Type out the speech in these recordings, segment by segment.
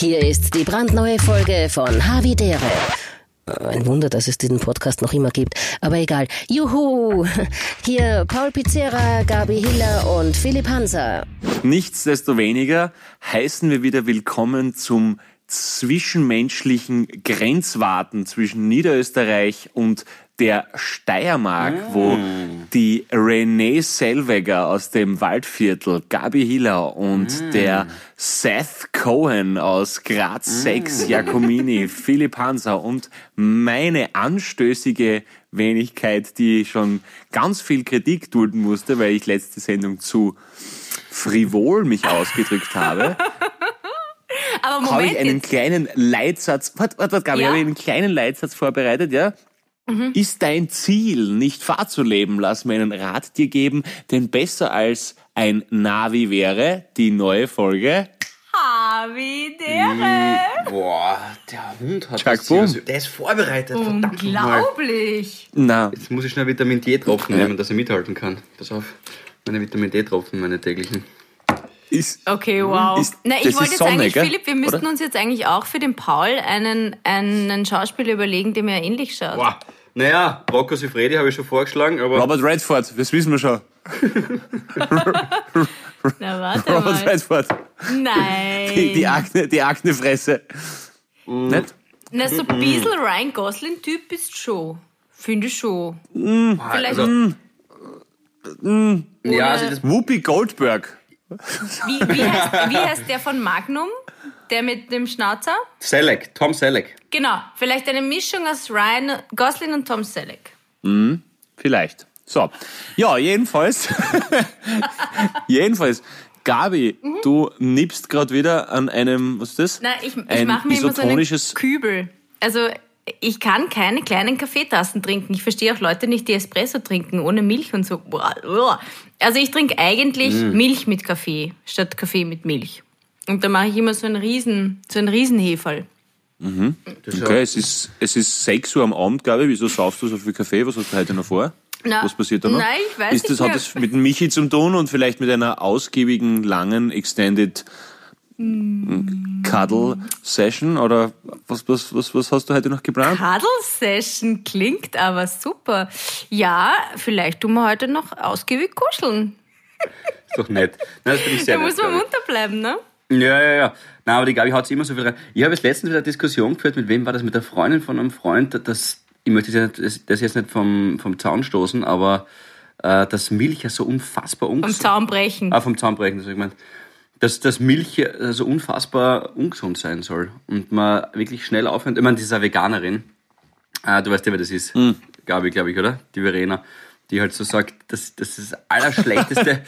Hier ist die brandneue Folge von Havidere. Ein Wunder, dass es diesen Podcast noch immer gibt. Aber egal. Juhu! Hier Paul Pizzera, Gabi Hiller und Philipp Hanser. Nichtsdestoweniger heißen wir wieder willkommen zum zwischenmenschlichen Grenzwarten zwischen Niederösterreich und der Steiermark, mm. wo die Renee Selweger aus dem Waldviertel, Gabi Hiller und mm. der Seth Cohen aus Graz 6, mm. Giacomini, Philipp Hanser und meine anstößige Wenigkeit, die schon ganz viel Kritik dulden musste, weil ich letzte Sendung zu frivol mich ausgedrückt habe. Aber Moment habe ich einen jetzt. kleinen Leitsatz, warte, warte, warte, Gabi, Ja. habe ich einen kleinen Leitsatz vorbereitet, ja? Mhm. Ist dein Ziel, nicht Fahrt zu leben, lass mir einen Rat dir geben, denn besser als ein Navi wäre die neue Folge. Havidere. Boah, der Hund hat Chuck. Seriöses. Der ist vorbereitet, verdammt. Unglaublich. Na, Jetzt muss ich schnell Vitamin D-Tropfen nehmen, dass er mithalten kann. Pass auf, meine Vitamin D-Tropfen, meine täglichen. ist, Okay, wow. Ist- Na, das ich wollte jetzt Sonne, eigentlich, gell? Philipp, wir müssten Oder? uns jetzt eigentlich auch für den Paul einen, einen Schauspieler überlegen, dem er ähnlich schaut. Boah, naja, Rocco Sifredi habe ich schon vorgeschlagen, aber Robert Redford, das wissen wir schon. Na, warte Robert mal. Redford. Nein. Die, die, Akne, die Aknefresse. Nicht? Na, so ein bisschen Ryan Gosling-Typ bist schon. Finde ich schon. Vielleicht, also, ja, also das, Whoopi Goldberg. wie, wie, heißt, wie heißt der von Magnum? Der mit dem Schnauzer? Selleck, Tom Selleck. Genau. Vielleicht eine Mischung aus Ryan Gosling und Tom Selleck. Vielleicht. So. Ja, jedenfalls. jedenfalls. Gabi, du nippst gerade wieder an einem, was ist das? Na, ich, ich Ein mache mir immer so einen Kübel. Also ich kann keine kleinen Kaffeetassen trinken. Ich verstehe auch Leute nicht, die Espresso trinken, ohne Milch und so. Also ich trinke eigentlich Mm. Milch mit Kaffee, statt Kaffee mit Milch. Und da mache ich immer so einen riesen, so einen Riesenheferl. Das ist Okay, es ist, es ist 6 Uhr am Abend, Gabi. Wieso saufst du so viel Kaffee? Was hast du heute noch vor? Na, Was passiert da noch? nein, ich weiß ist das, nicht Hat das mit dem Michi zu tun und vielleicht mit einer ausgiebigen, langen, extended Cuddle Session? Oder was, was, was, was hast du heute noch geplant? Cuddle Session klingt aber super. Ja, vielleicht tun wir heute noch ausgiebig kuscheln. ist doch nett. Nein, das finde ich sehr Da nett. muss man munter bleiben, ne? Ja, ja, ja. Nein, aber die Gabi haut sich immer so viel rein. Ich habe jetzt letztens wieder eine Diskussion geführt, mit wem war das? Mit der Freundin von einem Freund, das, ich möchte das jetzt- das jetzt nicht vom, vom Zaun stoßen, aber äh, dass Milch ja so unfassbar ungesund Zaun brechen. Ah, vom Zaunbrechen, das habe ich gemeint. Dass, dass Milch äh, so unfassbar ungesund sein soll und man wirklich schnell aufhört. Ich meine, die ist eine Veganerin. Ah, du weißt ja, wer das ist. Hm. Gabi, glaube ich, oder? Die Verena. Die halt so sagt, das, das ist das Allerschlechteste.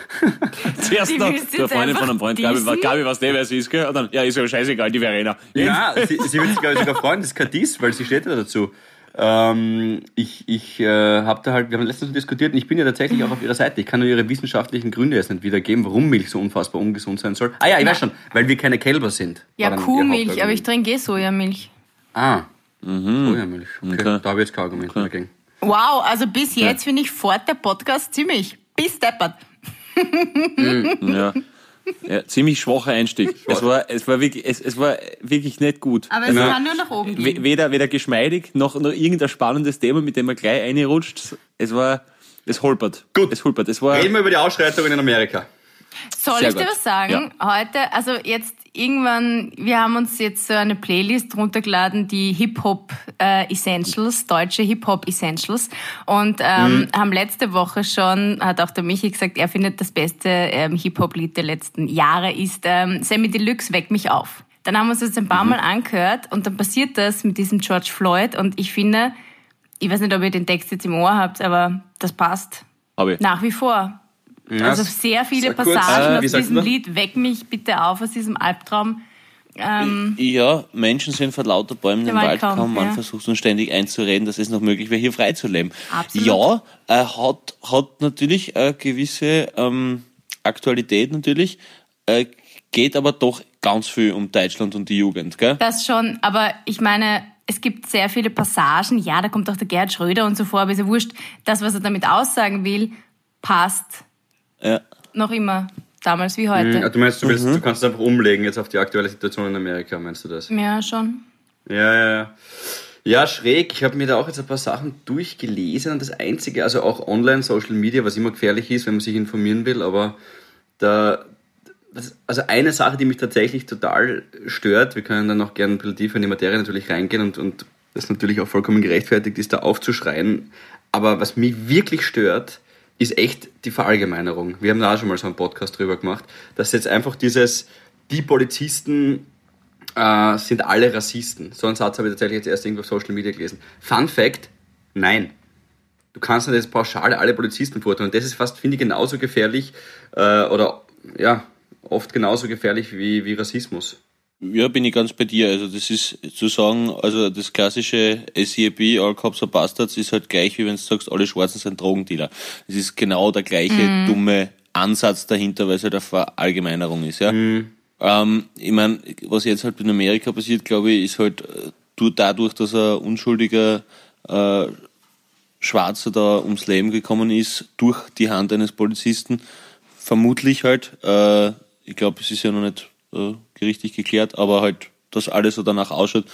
Zuerst Die noch der Freundin von einem Freund. Gabi, dissen? Gabi was der, wer sie ist, gell? Und dann, ja, ist ja scheißegal, die Verena. ja, sie, sie wird sich, glaube ich, sogar freuen, das ist kein Diss, weil sie steht ja dazu. Ähm, ich ich äh, habe da halt, wir haben letztens diskutiert und ich bin ja tatsächlich auch auf ihrer Seite. Ich kann nur ihre wissenschaftlichen Gründe jetzt nicht wiedergeben, warum Milch so unfassbar ungesund sein soll. Ah ja, ich weiß schon, weil wir keine Kälber sind. Ja, Kuhmilch, aber ich trinke eh Sojamilch. Ah. Sojamilch. Okay. Okay. Da habe ich jetzt kein Argument mehr dagegen. Wow, also bis jetzt finde ich fort der Podcast ziemlich. Bis deppert. Ja. ja. Ziemlich schwacher Einstieg. Es war, es war wirklich, es, es war wirklich nicht gut. Aber es Ja. kann nur nach oben gehen. Weder, weder geschmeidig, noch, noch irgendein spannendes Thema, mit dem man gleich reinrutscht. Es war, es holpert. Gut. Es holpert. Es war, Reden wir über die Ausschreitungen in Amerika. Soll Sehr ich dir gut. was sagen? Heute, also jetzt irgendwann, wir haben uns jetzt so eine Playlist runtergeladen, die Hip-Hop äh, Essentials, deutsche Hip-Hop Essentials. Und ähm, Mhm. haben letzte Woche schon, hat auch der Michi gesagt, er findet das beste ähm, Hip-Hop-Lied der letzten Jahre ist ähm, Sammy Deluxe, Weck mich auf. Dann haben wir uns das ein Mhm. paar Mal angehört und dann passiert das mit diesem George Floyd und ich finde, ich weiß nicht, ob ihr den Text jetzt im Ohr habt, aber das passt habe ich. nach wie vor. Also sehr viele sag kurz, Passagen äh, aus diesem du? Lied. Weck mich bitte auf aus diesem Albtraum. Ähm, Ja, Menschen sind vor lauter Bäumen im Wald kaum. Man ja. versucht uns ständig einzureden, dass es noch möglich wäre, hier frei zu leben. Absolut. Ja, äh, hat, hat natürlich eine gewisse ähm, Aktualität natürlich, äh, geht aber doch ganz viel um Deutschland und die Jugend, gell? das schon, aber ich meine, es gibt sehr viele Passagen. Ja, da kommt auch der Gerhard Schröder und so vor, aber ist ja wurscht. Das, was er damit aussagen will, passt Ja. noch immer damals wie heute. Mhm, du meinst, du, willst, mhm. du kannst es einfach umlegen jetzt auf die aktuelle Situation in Amerika, meinst du das? Ja, schon. Ja, ja, ja. Ja, schräg. Ich habe mir da auch jetzt ein paar Sachen durchgelesen und das Einzige, also auch online, Social Media, was immer gefährlich ist, wenn man sich informieren will, aber da, das, also eine Sache, die mich tatsächlich total stört, wir können dann noch gerne ein bisschen tiefer in die Materie natürlich reingehen und, und das natürlich auch vollkommen gerechtfertigt ist, da aufzuschreien, aber was mich wirklich stört, ist echt die Verallgemeinerung. Wir haben da auch schon mal so einen Podcast drüber gemacht, dass jetzt einfach dieses, die Polizisten äh, sind alle Rassisten. So einen Satz habe ich tatsächlich jetzt erst irgendwo auf Social Media gelesen. Fun Fact, nein. Du kannst nicht jetzt pauschal alle Polizisten verurteilen. Und das ist fast, finde ich, genauso gefährlich äh, oder ja, oft genauso gefährlich wie, wie Rassismus. Ja, bin ich ganz bei dir. Also das ist zu sagen, also das klassische SEB, All Cops are Bastards, ist halt gleich, wie wenn du sagst, alle Schwarzen sind Drogendealer. Es ist genau der gleiche mhm. dumme Ansatz dahinter, weil es halt eine Verallgemeinerung ist. Ja? Mhm. Ähm, ich meine, was jetzt halt in Amerika passiert, glaube ich, ist halt äh, dadurch, dass ein unschuldiger äh, Schwarzer da ums Leben gekommen ist, durch die Hand eines Polizisten, vermutlich halt, äh, ich glaube, es ist ja noch nicht äh, gerichtlich geklärt, aber halt, dass alles so danach ausschaut,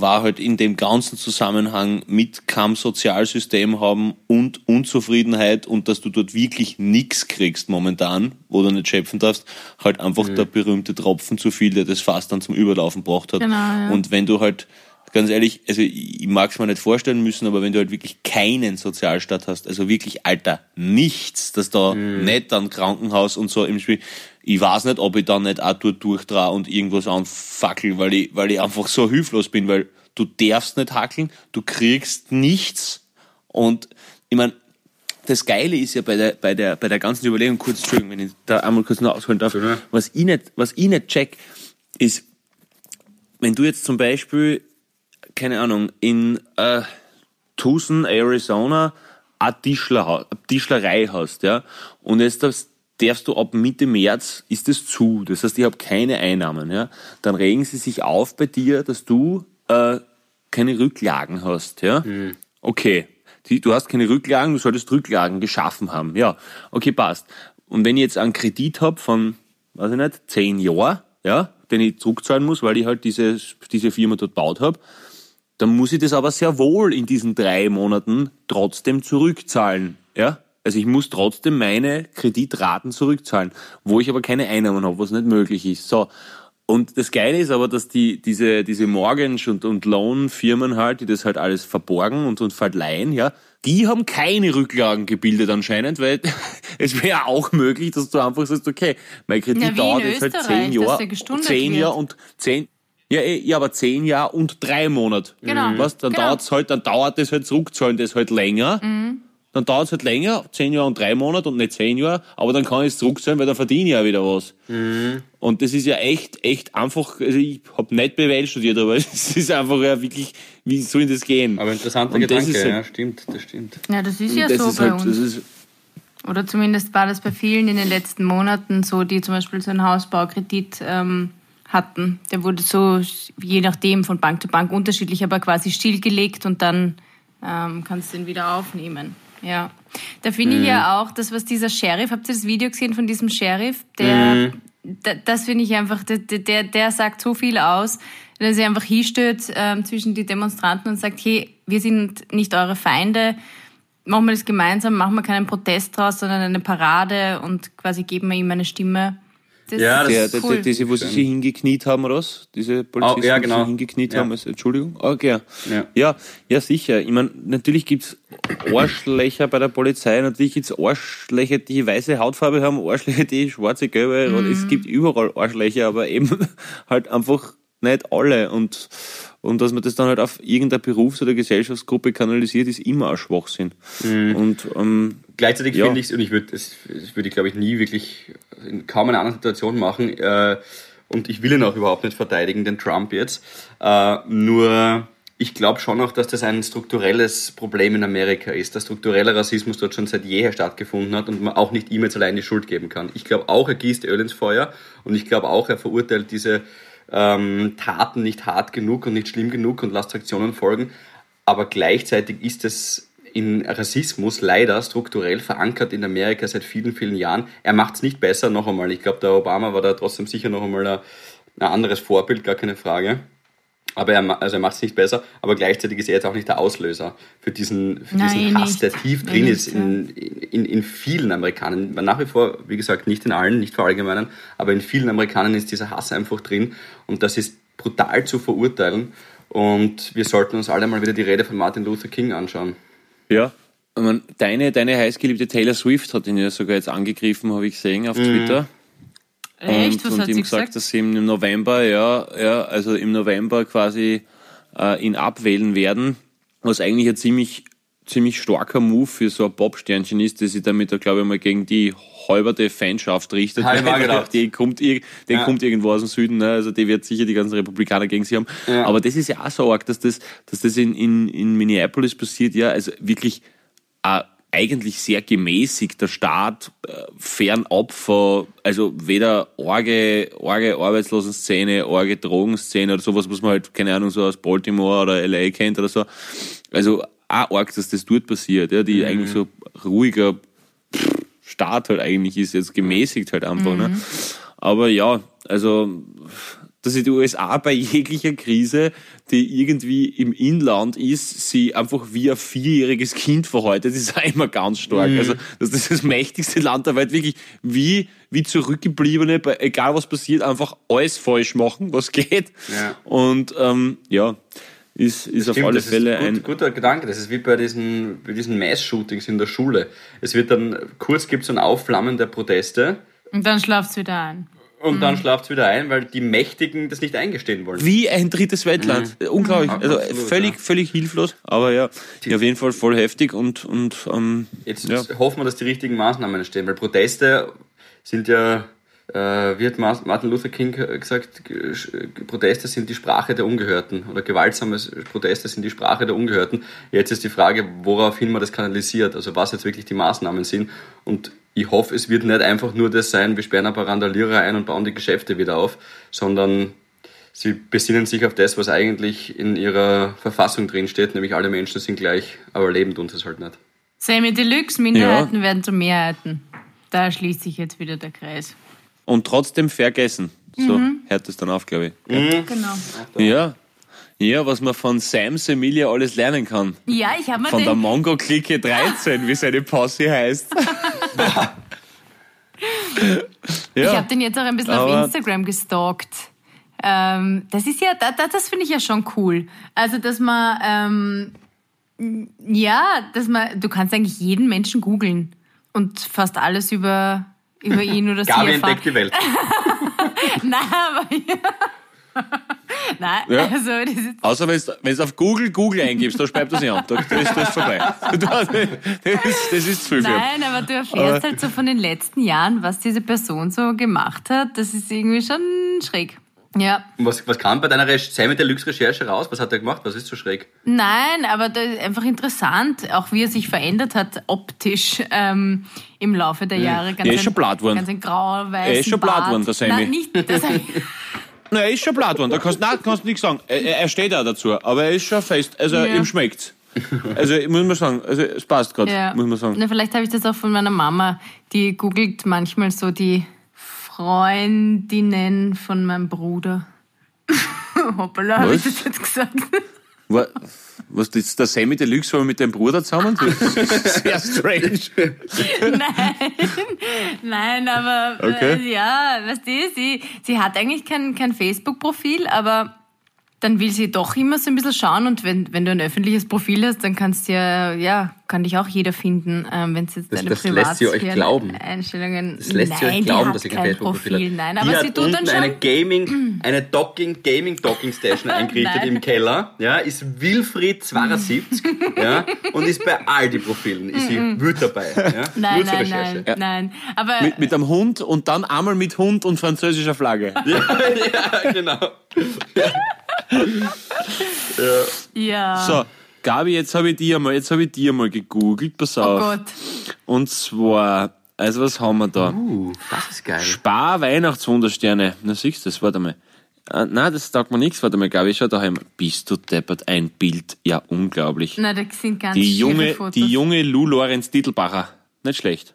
war halt in dem ganzen Zusammenhang mit kaum Sozialsystem haben und Unzufriedenheit und dass du dort wirklich nichts kriegst momentan, wo du nicht schöpfen darfst, halt einfach mhm. der berühmte Tropfen zu viel, der das fast dann zum Überlaufen gebracht hat. Genau, ja. Und wenn du halt, ganz ehrlich, also ich mag es mir nicht vorstellen müssen, aber wenn du halt wirklich keinen Sozialstaat hast, also wirklich, Alter, nichts, dass da mhm. nicht dann Krankenhaus und so im Spiel, ich weiß nicht, ob ich dann nicht auch dort durchdrehe und irgendwas anfackel, weil ich, weil ich einfach so hilflos bin, weil du darfst nicht hackeln, du kriegst nichts und ich meine, das Geile ist ja bei der, bei der, bei der ganzen Überlegung, kurz, Entschuldigung, wenn ich da einmal kurz noch ausholen darf, ja. was ich nicht, was ich nicht check, ist, wenn du jetzt zum Beispiel, keine Ahnung, in äh, Tucson, Arizona, eine Tischler, Tischlerei hast, ja, und jetzt das darfst du ab Mitte März ist es zu. Das heißt, ich habe keine Einnahmen. Ja? Dann regen sie sich auf bei dir, dass du äh, keine Rücklagen hast. Ja? Mhm. Okay. Die, du hast keine Rücklagen, du solltest Rücklagen geschaffen haben. Ja, okay, passt. Und wenn ich jetzt einen Kredit habe von, weiß ich nicht, zehn Jahren, ja, den ich zurückzahlen muss, weil ich halt diese, diese Firma dort baut habe, dann muss ich das aber sehr wohl in diesen drei Monaten trotzdem zurückzahlen. Ja? Also ich muss trotzdem meine Kreditraten zurückzahlen, wo ich aber keine Einnahmen habe, was nicht möglich ist. So. Und das Geile ist aber, dass die, diese, diese Mortgage- und, und Loan-Firmen halt, die das halt alles verborgen und, und verleihen, ja, die haben keine Rücklagen gebildet anscheinend, weil es wäre auch möglich, dass du einfach sagst, okay, mein Kredit ja, dauert jetzt halt zehn Jahre, zehn Jahre und zehn, ja, eh, ja, aber zehn Jahre und drei Monate. Genau. Was? Dann genau. dauert's halt, dann dauert das halt zurückzahlen, das halt länger. Mhm dann dauert es halt länger, zehn Jahre und drei Monate und nicht zehn Jahre, aber dann kann ich es zurückzahlen, weil dann verdiene ich ja wieder was. Mhm. Und das ist ja echt, echt einfach, also ich habe nicht BWL studiert, aber es ist einfach ja wirklich, wie soll das gehen? Aber interessanter Gedanke, halt, ja, stimmt, das stimmt. Ja, das ist ja das so bei halt, uns. Oder zumindest war das bei vielen in den letzten Monaten so, die zum Beispiel so einen Hausbaukredit ähm, hatten. Der wurde so, je nachdem, von Bank zu Bank unterschiedlich, aber quasi stillgelegt und dann ähm, kannst du ihn wieder aufnehmen. Ja. Da finde ich mhm. ja auch, das, was dieser Sheriff, habt ihr das Video gesehen von diesem Sheriff? Der, mhm. das finde ich einfach, der, der, der sagt so viel aus, dass er einfach hinstellt ähm, zwischen die Demonstranten und sagt, hey, wir sind nicht eure Feinde, machen wir das gemeinsam, machen wir keinen Protest draus, sondern eine Parade und quasi geben wir ihm eine Stimme. Das ja, das der, ist cool. diese, wo sie sich hingekniet haben, oder was? Diese Polizisten, oh, ja, genau. die sich hingekniet ja. haben, also, Entschuldigung. Okay. Ja. ja, ja, sicher. Ich meine, natürlich gibt's Arschlöcher bei der Polizei, natürlich gibt's Arschlöcher, die weiße Hautfarbe haben, Arschlöcher, die schwarze, gelbe, mhm. es gibt überall Arschlöcher, aber eben halt einfach nicht alle. Und, und dass man das dann halt auf irgendeine Berufs- oder Gesellschaftsgruppe kanalisiert, ist immer ein Schwachsinn. Mhm. Und, ähm, Gleichzeitig ja. finde ich und ich würde, das, das würde ich glaube ich nie wirklich in kaum einer anderen Situation machen, äh, und ich will ihn auch überhaupt nicht verteidigen, den Trump jetzt, äh, nur ich glaube schon auch, dass das ein strukturelles Problem in Amerika ist, dass struktureller Rassismus dort schon seit jeher stattgefunden hat und man auch nicht ihm jetzt allein die Schuld geben kann. Ich glaube auch, er gießt Öl ins Feuer und ich glaube auch, er verurteilt diese ähm, Taten nicht hart genug und nicht schlimm genug und lasst Sanktionen folgen. Aber gleichzeitig ist es in Rassismus leider strukturell verankert in Amerika seit vielen, vielen Jahren. Er macht es nicht besser, noch einmal. Ich glaube, der Obama war da trotzdem sicher noch einmal ein, ein anderes Vorbild, gar keine Frage. Aber er, also er macht es nicht besser, aber gleichzeitig ist er jetzt auch nicht der Auslöser für diesen, für Nein, diesen Hass, nicht. der tief drin Nein, ist in, in, in vielen Amerikanern. Nach wie vor, wie gesagt, nicht in allen, nicht verallgemeinern, aber in vielen Amerikanern ist dieser Hass einfach drin und das ist brutal zu verurteilen. Und wir sollten uns alle mal wieder die Rede von Martin Luther King anschauen. Ja. Ich mein, deine, deine heißgeliebte Taylor Swift hat ihn ja sogar jetzt angegriffen, habe ich gesehen auf Twitter. Echt? und, Was und hat ihm sie gesagt, gesagt? dass sie im November, ja, ja, also im November quasi äh, ihn abwählen werden, was eigentlich ein ziemlich, ziemlich starker Move für so ein Popsternchen ist, der sich damit, glaube ich, mal gegen die halberte Fanschaft richtet. Ich gedacht. Die kommt, ir- Ja. kommt irgendwo aus dem Süden, ne? also die wird sicher die ganzen Republikaner gegen sie haben. Ja. Aber das ist ja auch so arg, dass das, dass das in, in, in Minneapolis passiert, ja, also wirklich äh, eigentlich sehr gemäßigt. Der Staat äh, fernab von, also weder Orge, Orge Arbeitslosenszene, Orge Drogenszene oder sowas, was man halt, keine Ahnung, so aus Baltimore oder LA kennt oder so. Also auch arg, dass das dort passiert, ja, die eigentlich so ruhiger Staat halt eigentlich ist, jetzt gemäßigt halt einfach, ne. Aber ja, also, dass sich die USA bei jeglicher Krise, die irgendwie im Inland ist, sie einfach wie ein vierjähriges Kind verhaltet, ist auch immer ganz stark. Also, dass das das mächtigste Land der Welt wirklich wie, wie Zurückgebliebene, bei, egal was passiert, einfach alles falsch machen, was geht. Ja. Und, ähm, ja, ist, ist auf alle das Fälle ist ein gut, guter Gedanke. Das ist wie bei diesen, bei diesen Mass-Shootings in der Schule. Es wird dann, kurz gibt es ein Aufflammen der Proteste Und dann schlaft's wieder ein. und Mhm. dann schlaft es wieder ein, weil die Mächtigen das nicht eingestehen wollen. wie ein drittes Weltland. Unglaublich. Also Absolut, völlig, ja. völlig hilflos. Aber ja, ja, auf jeden Fall voll heftig und, und ähm, Jetzt ja. hoffen wir, dass die richtigen Maßnahmen entstehen, weil Proteste sind ja, äh, wie hat Ma- Martin Luther King gesagt, Proteste sind die Sprache der Ungehörten oder gewaltsame Proteste sind die Sprache der Ungehörten. Jetzt ist die Frage, woraufhin man das kanalisiert, also was jetzt wirklich die Maßnahmen sind. Und ich hoffe, es wird nicht einfach nur das sein, wir sperren ein paar Randalierer ein und bauen die Geschäfte wieder auf, sondern sie besinnen sich auf das, was eigentlich in ihrer Verfassung drin steht, nämlich alle Menschen sind gleich, aber leben tun sie es halt nicht. Sammy Deluxe, Minderheiten werden zu Mehrheiten. Da schließt sich jetzt wieder der Kreis. Und trotzdem vergessen. So hört es dann auf, glaube ich. Genau. Ja. Ja, was man von Sam Semilia alles lernen kann. Ja, ich habe mir Von der den, Mongo-Clique 13, wie seine Posse heißt. ich ja. habe den jetzt auch ein bisschen Aber- auf Instagram gestalkt. Ähm, das ist ja, da, da, das finde ich ja schon cool. Also, dass man, ähm, ja, dass man, du kannst eigentlich jeden Menschen googeln und fast alles über, über ihn oder sie Gabi erfahren. entdeckt die Welt. Nein, aber Nein, Ja. also das ist Außer wenn du auf Google Google eingibst, da schreibt das nicht an. Da da ist das vorbei. Das ist, das ist zu viel. Nein, aber du erfährst halt so von den letzten Jahren, was diese Person so gemacht hat. Das ist irgendwie schon schräg. Ja. Was, was kam bei deiner Re Sammy Deluxe Recherche raus? Was hat er gemacht? Was ist so schräg? Nein, aber das ist einfach interessant, auch wie er sich verändert hat optisch ähm, im Laufe der Jahre. Ganz Er ist ein- schon blatt worden. Ganz ein grauer, weißer Er ist schon blatt worden, der Sammy. Nein, nicht, das, Nein, er ist schon blatt worden. Da kannst du kannst nichts sagen. Er, er er steht auch dazu. Aber er ist schon fest. Also Ja. ihm schmeckt's. Also muss man sagen, also es passt gerade, ja. muss man sagen. Na, vielleicht habe ich das auch von meiner Mama. Die googelt manchmal so die Freundinnen von meinem Bruder. Hoppala, habe ich Was? das jetzt gesagt? Wa- Was, das ist der Sammy Deluxe war mit deinem Bruder zusammen? Das ist Sehr strange. Nein, nein, aber Okay. äh, ja, weißt du, sie, sie hat eigentlich kein, kein Facebook-Profil, aber dann will sie doch immer so ein bisschen schauen und wenn, wenn du ein öffentliches Profil hast, dann kannst du ja, ja, kann dich auch jeder finden, ähm, wenn es jetzt Das- deine das lässt sie euch glauben. Einstellungen. Das lässt nein, sie euch die glauben, hat dass kein kein Facebook-Profil Profil. hat. Nein, die aber hat sie tut dann unten schon. eine Gaming, eine Docking, Gaming Docking Station eingerichtet Nein. im Keller. Ja, ist Wilfried 72, ja, und ist bei all die Profilen, ist sie wild dabei. Ja, Nein, zur nein, Recherche. nein, nein. Aber Mit, mit einem Hund und dann einmal mit Hund und französischer Flagge. Ja, genau. ja. So, Gabi, jetzt habe ich dir mal, jetzt habe ich dir mal gegoogelt, pass oh auf. Gott. Und zwar, also was haben wir da? Uh, das ist geil. Spar Weihnachtswundersterne. Na siehst du das, warte mal. Äh, nein, das sagt mir nichts. Warte mal, Gabi, schau daheim. Bist du deppert? Ein Bild. Ja, unglaublich. Na, das sind ganz die junge, Fotos. die junge Lou Lorenz Titelbacher. Nicht schlecht.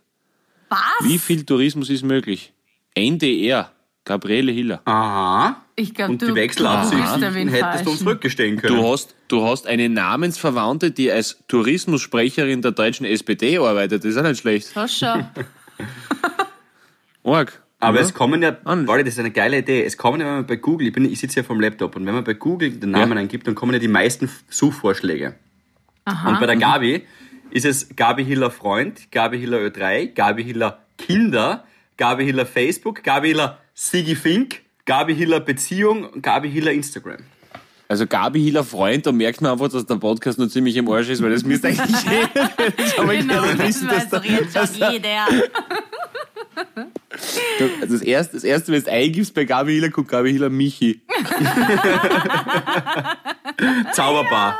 Was? Wie viel Tourismus ist möglich? NDR. Gabriele Hiller. Aha. Ich glaube, Und du die Wechselabsichten hättest du uns rückgestehen können. Du hast, du hast eine Namensverwandte, die als Tourismussprecherin der deutschen SPD arbeitet. Das ist auch nicht schlecht. So schon. Org. Aber Ja. es kommen ja, warte, das ist eine geile Idee. Es kommen ja, wenn man bei Google, ich, bin, ich sitze ja vom Laptop und wenn man bei Google den Namen Ja. eingibt, dann kommen ja die meisten Suchvorschläge. Und bei der Gabi ist es Gabi Hiller Freund, Gabi Hiller Ö3, Gabi Hiller Kinder, Gabi Hiller Facebook, Gabi Hiller Sigi Fink, Gabi Hiller Beziehung und Gabi Hiller Instagram. Also Gabi Hiller Freund, da merkt man einfach, dass der Podcast noch ziemlich im Arsch ist, weil das müsste eigentlich jeder Genau, das wissen, weiß dass doch jetzt dass schon jeder. Also das erste, das erste, wenn du eingibst bei Gabi Hiller, kommt Gabi Hiller Michi. Zauberbar.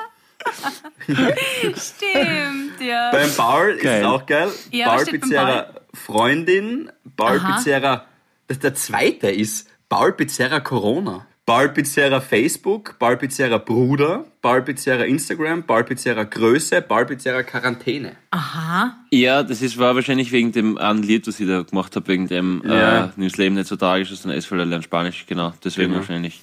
Stimmt, ja. Beim Paul ist es auch geil. Ja, Paul Pizzerra Freundin, Paul Aha. Der zweite ist Paul Pizzerra Corona. Paul Pizzerra Facebook, Paul Pizzerra Bruder, Paul Pizzerra Instagram, Paul Pizzerra Größe, Paul Pizzerra Quarantäne. Aha. Ja, das ist, war wahrscheinlich wegen dem einen Lied, was ich da gemacht habe, wegen dem Ja. äh, Nimm's Leben nicht so tragisch ist, sondern es lernt Spanisch, genau. Deswegen Genau. wahrscheinlich.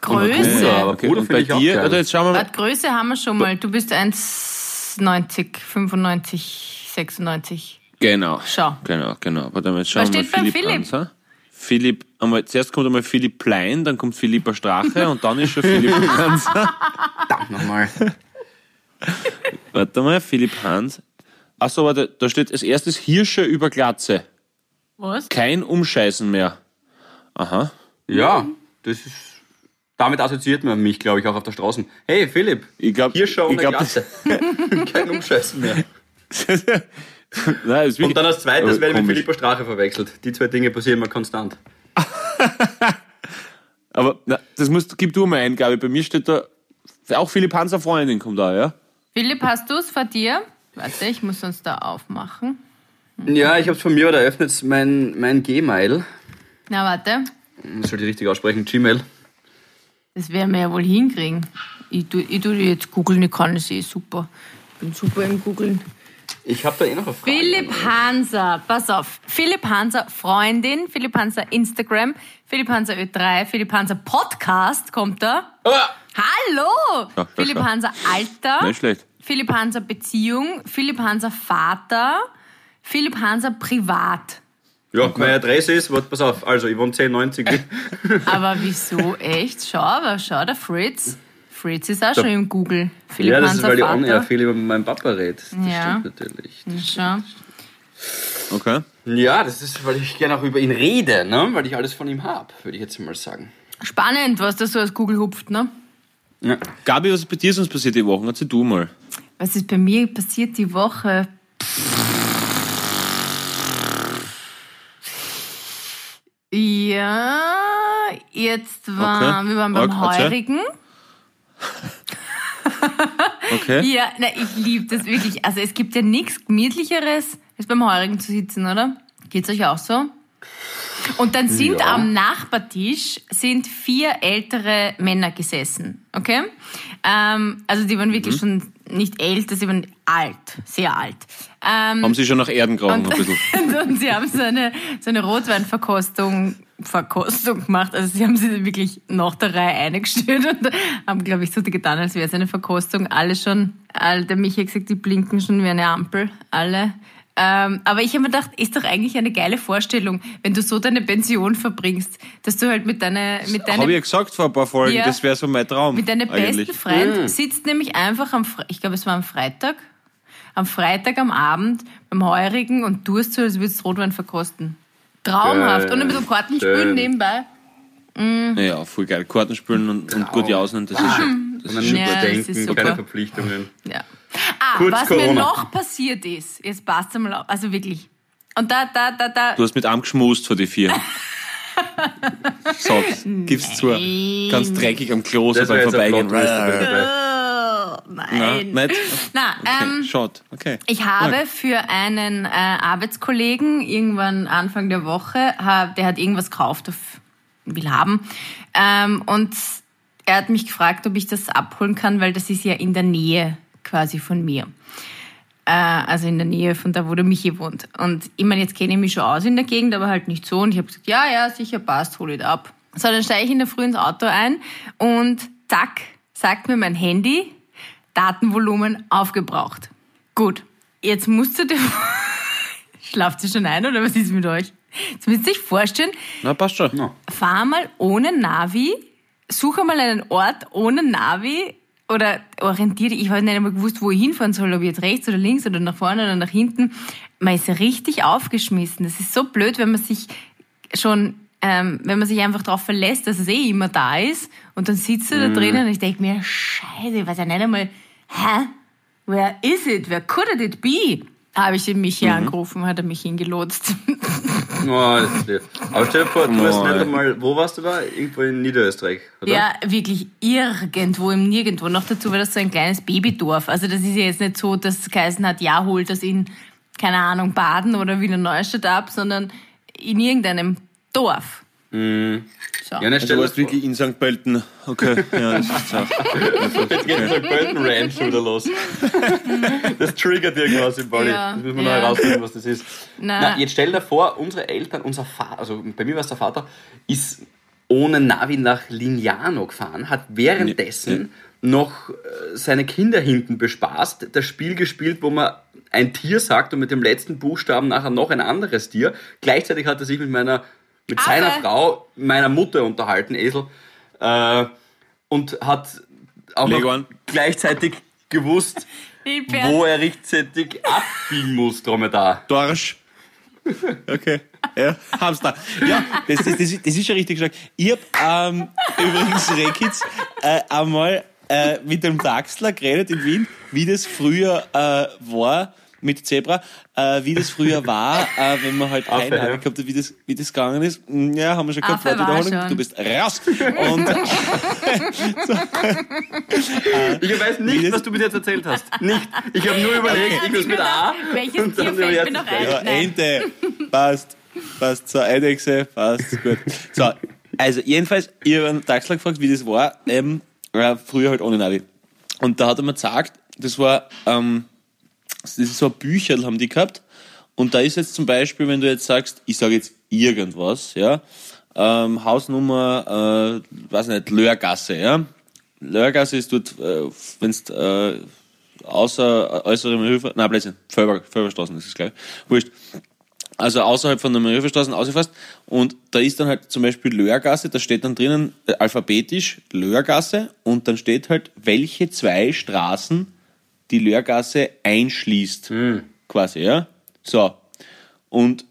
Größe. Bruder, aber Okay, Bruder und bei ich dir, oder jetzt schauen wir mal. Größe haben wir schon mal. Du bist 1,90, 95, 96. Genau. Schau. Genau, genau. Warte mal, jetzt schauen Was wir mal steht beim Philipp, Philipp? Hanser. Philipp, einmal, zuerst kommt einmal Philipp Plein, dann kommt Philippa Strache und dann ist schon Philipp Hanser. Verdammt nochmal. Warte mal, Philipp Hans. Achso, warte, da steht als erstes Hirsche über Glatze. Was? Kein Umscheißen mehr. Aha. Ja, das ist. Damit assoziiert man mich, glaube ich, auch auf der Straße. Hey Philipp, Ich glaub- hier schon ich glaub, das- Glatze. Kein Umscheißen mehr. Nein, Und dann als zweites werde ich mit. Philippa Strache verwechselt. Die zwei Dinge passieren mir konstant. Aber na, das musst, gib du mal ein, Gabi. Bei mir steht da, auch Philipp Hanser Freundin kommt da, ja? Philipp, hast du es vor dir? Warte, ich muss uns da aufmachen. Ja, ich habe es von mir, da öffnet mein, mein Gmail. Na, warte. Das soll ich richtig aussprechen, Gmail. Das werden wir ja wohl hinkriegen. Ich tu, ich tu die jetzt googeln, ich kann es eh super. Ich bin super im Googeln. Ich habe da eh noch eine Frage. Philipp Hanser, pass auf. Philipp Hanser Freundin, Philipp Hanser Instagram, Philipp Hanser Ö3, Philipp Hanser Podcast kommt da. Ah! Hallo! Ja, Philipp. Hanser Alter, Nicht schlecht. Philipp Hanser Beziehung, Philipp Hanser Vater, Philipp Hanser Privat. Ja, meine Adresse ist, warte, pass auf, also ich wohne 1090. Aber wieso? Echt? Schau, aber schau, der Fritz. Fritz ist auch schon im Google. Philipp ja, das ist, Hanser weil ich Vater. on air viel über meinen Papa rede. Das Ja. stimmt natürlich. Schau. Okay. Ja, das ist, weil ich gerne auch über ihn rede, ne? weil ich alles von ihm habe, würde ich jetzt mal sagen. Spannend, was da so aus Google hupft, ne? Ja. Gabi, was ist bei dir sonst passiert die Woche? Erzähl du mal. Was ist bei mir passiert die Woche? Ja, jetzt war, Okay. wir waren beim erzähl. Heurigen. Okay. Ja, na, ich liebe das wirklich. Also es gibt ja nichts gemütlicheres, als beim Heurigen zu sitzen, oder? Geht's euch auch so? Und dann sind Ja. am Nachbartisch sind vier ältere Männer gesessen, okay? Ähm, also die waren Mhm. wirklich schon nicht älter, sie waren alt, sehr alt. Ähm, Haben sie schon nach Erden graben bisschen. und sie haben so eine, so eine Rotweinverkostung Verkostung gemacht. Also sie haben sie wirklich nach der Reihe eingestellt und haben, glaube ich, so getan, als wäre es eine Verkostung. Alle schon, all, der Michi hat gesagt, die blinken schon wie eine Ampel, alle. Ähm, aber ich habe mir gedacht, ist doch eigentlich eine geile Vorstellung, wenn du so deine Pension verbringst, dass du halt mit deiner, mit Habe ich deinem, ja gesagt vor ein paar Folgen, Ja. das wäre so mein Traum. mit deinem besten Freund sitzt nämlich einfach am, ich glaube, es war am Freitag, am Freitag am Abend beim Heurigen und tust so, als würdest du Rotwein verkosten. Traumhaft. Geil. Und ein bisschen Karten spielen Schön. nebenbei. Ja, voll geil. Karten spielen und, und gut jausen, das ist schon, das ist schon Ja, überdenken, ist keine Verpflichtungen. Ja. Ah, Kurz was mir Corona. noch passiert ist, jetzt passt mal auf, also wirklich. Und da, da, da, da. Du hast mit einem geschmust vor die vier. Sag's, gib's zu. Ganz dreckig am Klo so beim Vorbeigehen. Na, nein. nicht? Na, ähm, Okay, Shot, okay. Ich habe für einen äh, Arbeitskollegen irgendwann Anfang der Woche, hab, der hat irgendwas gekauft, auf, will haben, Ähm, und er hat mich gefragt, ob ich das abholen kann, weil das ist ja in der Nähe quasi von mir. Äh, also in der Nähe von da, wo der Michi wohnt. Und ich meine, jetzt kenne ich mich schon aus in der Gegend, aber halt nicht so. Und ich habe gesagt, ja, ja, sicher passt, hol ich ab. So, dann steige ich in der Früh ins Auto ein und zack, sagt mir mein Handy, Datenvolumen aufgebraucht. Gut, jetzt musst du dir... Schlaft ihr schon ein oder was ist mit euch? Jetzt müsst ihr euch vorstellen, Na, passt schon. No. fahr mal ohne Navi, suche mal einen Ort ohne Navi oder orientiere dich. Ich habe nicht einmal gewusst, wo ich hinfahren soll, ob ich jetzt rechts oder links oder nach vorne oder nach hinten. Man ist richtig aufgeschmissen. Das ist so blöd, wenn man sich schon, ähm, wenn man sich einfach darauf verlässt, dass es eh immer da ist und dann sitzt du da drinnen und ich denke mir, scheiße, ich weiß ja nicht einmal, hä? Where is it? Where could it be? Habe ich den Michi angerufen, hat er mich hingelotst. Oh, das ist lieb. Aber stell dir vor, du weißt Oh. nicht einmal, wo warst du da? Irgendwo in Niederösterreich, oder? Ja, wirklich irgendwo im Nirgendwo. Noch dazu war das so ein kleines Babydorf. Also das ist ja jetzt nicht so, dass es geheißen hat, ja, holt das in, keine Ahnung, Baden oder Wiener Neustadt ab, sondern in irgendeinem Dorf. So. Ja, Also stell du dir warst vor, wirklich in St. Pölten. Okay, ja, das ist auch. jetzt geht der Golden Ranch wieder los. Das triggert irgendwas im Body. Ja, das müssen wir ja. noch herausfinden, was das ist. Na. Na, jetzt stell dir vor, unsere Eltern, unser Vater, also bei mir war es der Vater, ist ohne Navi nach Lignano gefahren, hat währenddessen noch äh, seine Kinder hinten bespaßt, das Spiel gespielt, wo man ein Tier sagt und mit dem letzten Buchstaben nachher noch ein anderes Tier. Gleichzeitig hat er sich mit meiner, mit Affe. seiner Frau, meiner Mutter unterhalten, Esel, äh, und hat auch noch gleichzeitig gewusst, wo er rechtzeitig abbiegen muss, Dromedar. Dorsch. Okay. Ja, Hamster. Ja, das, das, das, ist- das ist schon richtig gesagt. Ich hab ähm, übrigens, Rekitz, äh, einmal äh, mit dem Taxler geredet in Wien, wie das früher äh, war mit Zebra, äh, wie das früher war, äh, wenn man halt Navi ja. gehabt hat, wie das, wie das gegangen ist. Hm, Ja, haben wir schon gehabt, Affe war Wortwiederholung. schon. Du bist raus. Und Ich weiß nicht, was du bis jetzt erzählt hast. Nicht. Ich habe nur überlegt, irgendwas mit A. Welches und Tier fällt mir noch ein? Ja. Ente. Passt. Passt. So, Eidechse. Passt. Gut. So, also jedenfalls, ich habe einen Taxler gefragt, wie das war. Ähm, ja, früher halt ohne Navi. Und da hat er mir gesagt, das war, ähm, das ist so ein Bücherl haben die gehabt. Und da ist jetzt zum Beispiel, wenn du jetzt sagst, ich sage jetzt irgendwas, ja, ähm, Hausnummer, äh, weiß nicht, Löhrgasse, ja. Löhrgasse ist dort, äh, wenn's, äh, außer äußere Hilfe, nein, Blödsinn, das ist gleich, wurscht. Also außerhalb von der Manöverstraßen ausgefasst und da ist dann halt zum Beispiel Löhrgasse, da steht dann drinnen äh, alphabetisch Löhrgasse und dann steht halt, welche zwei Straßen die Löhrgasse einschließt, quasi, ja. So. Und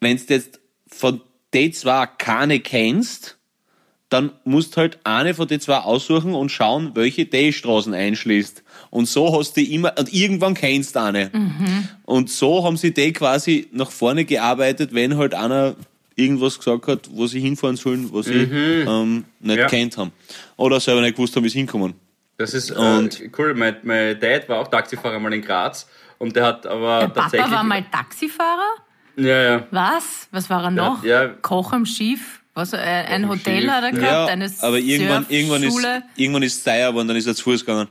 wenn du jetzt von den zwei keine kennst, dann musst halt eine von den zwei aussuchen und schauen, welche die Straßen einschließt. Und so hast du immer, und irgendwann kennst du eine. Und so haben sie die quasi nach vorne gearbeitet, wenn halt einer irgendwas gesagt hat, wo sie hinfahren sollen, was sie ähm, nicht Ja. kennt haben. Oder selber nicht gewusst haben, wie sie hinkommen. Das ist Und- äh, cool. Mein, mein Dad war auch Taxifahrer mal in Graz und der hat aber Der Papa tatsächlich. war mal Taxifahrer? Ja, ja. Was? Was war er noch? ja. Koch am Schiff? Was, äh, ein Hotel Schiff. hat er gehabt? Ja, eine aber irgendwann, irgendwann ist, irgendwann ist es teuer geworden, dann ist er zu Fuß gegangen.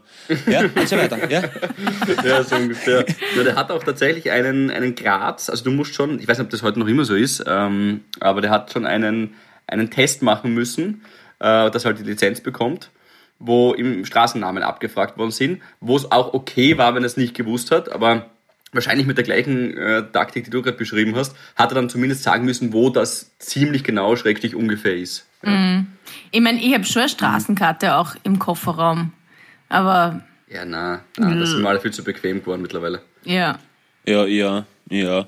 Ja, und so weiter, ja. Ja, so ungefähr. Ja, der hat auch tatsächlich einen, einen Graz, also du musst schon, ich weiß nicht, ob das heute noch immer so ist, ähm, aber der hat schon einen, einen Test machen müssen, äh, dass er halt die Lizenz bekommt, wo ihm Straßennamen abgefragt worden sind, wo es auch okay war, wenn er es nicht gewusst hat, aber wahrscheinlich mit der gleichen äh, Taktik, die du gerade beschrieben hast, hat er dann zumindest sagen müssen, wo das ziemlich genau schrägstrich ungefähr ist. Ich meine, ich habe schon eine Straßenkarte auch im Kofferraum. Aber Ja, na, na das sind wir alle viel zu bequem geworden mittlerweile. ja. Ja, ja, ja.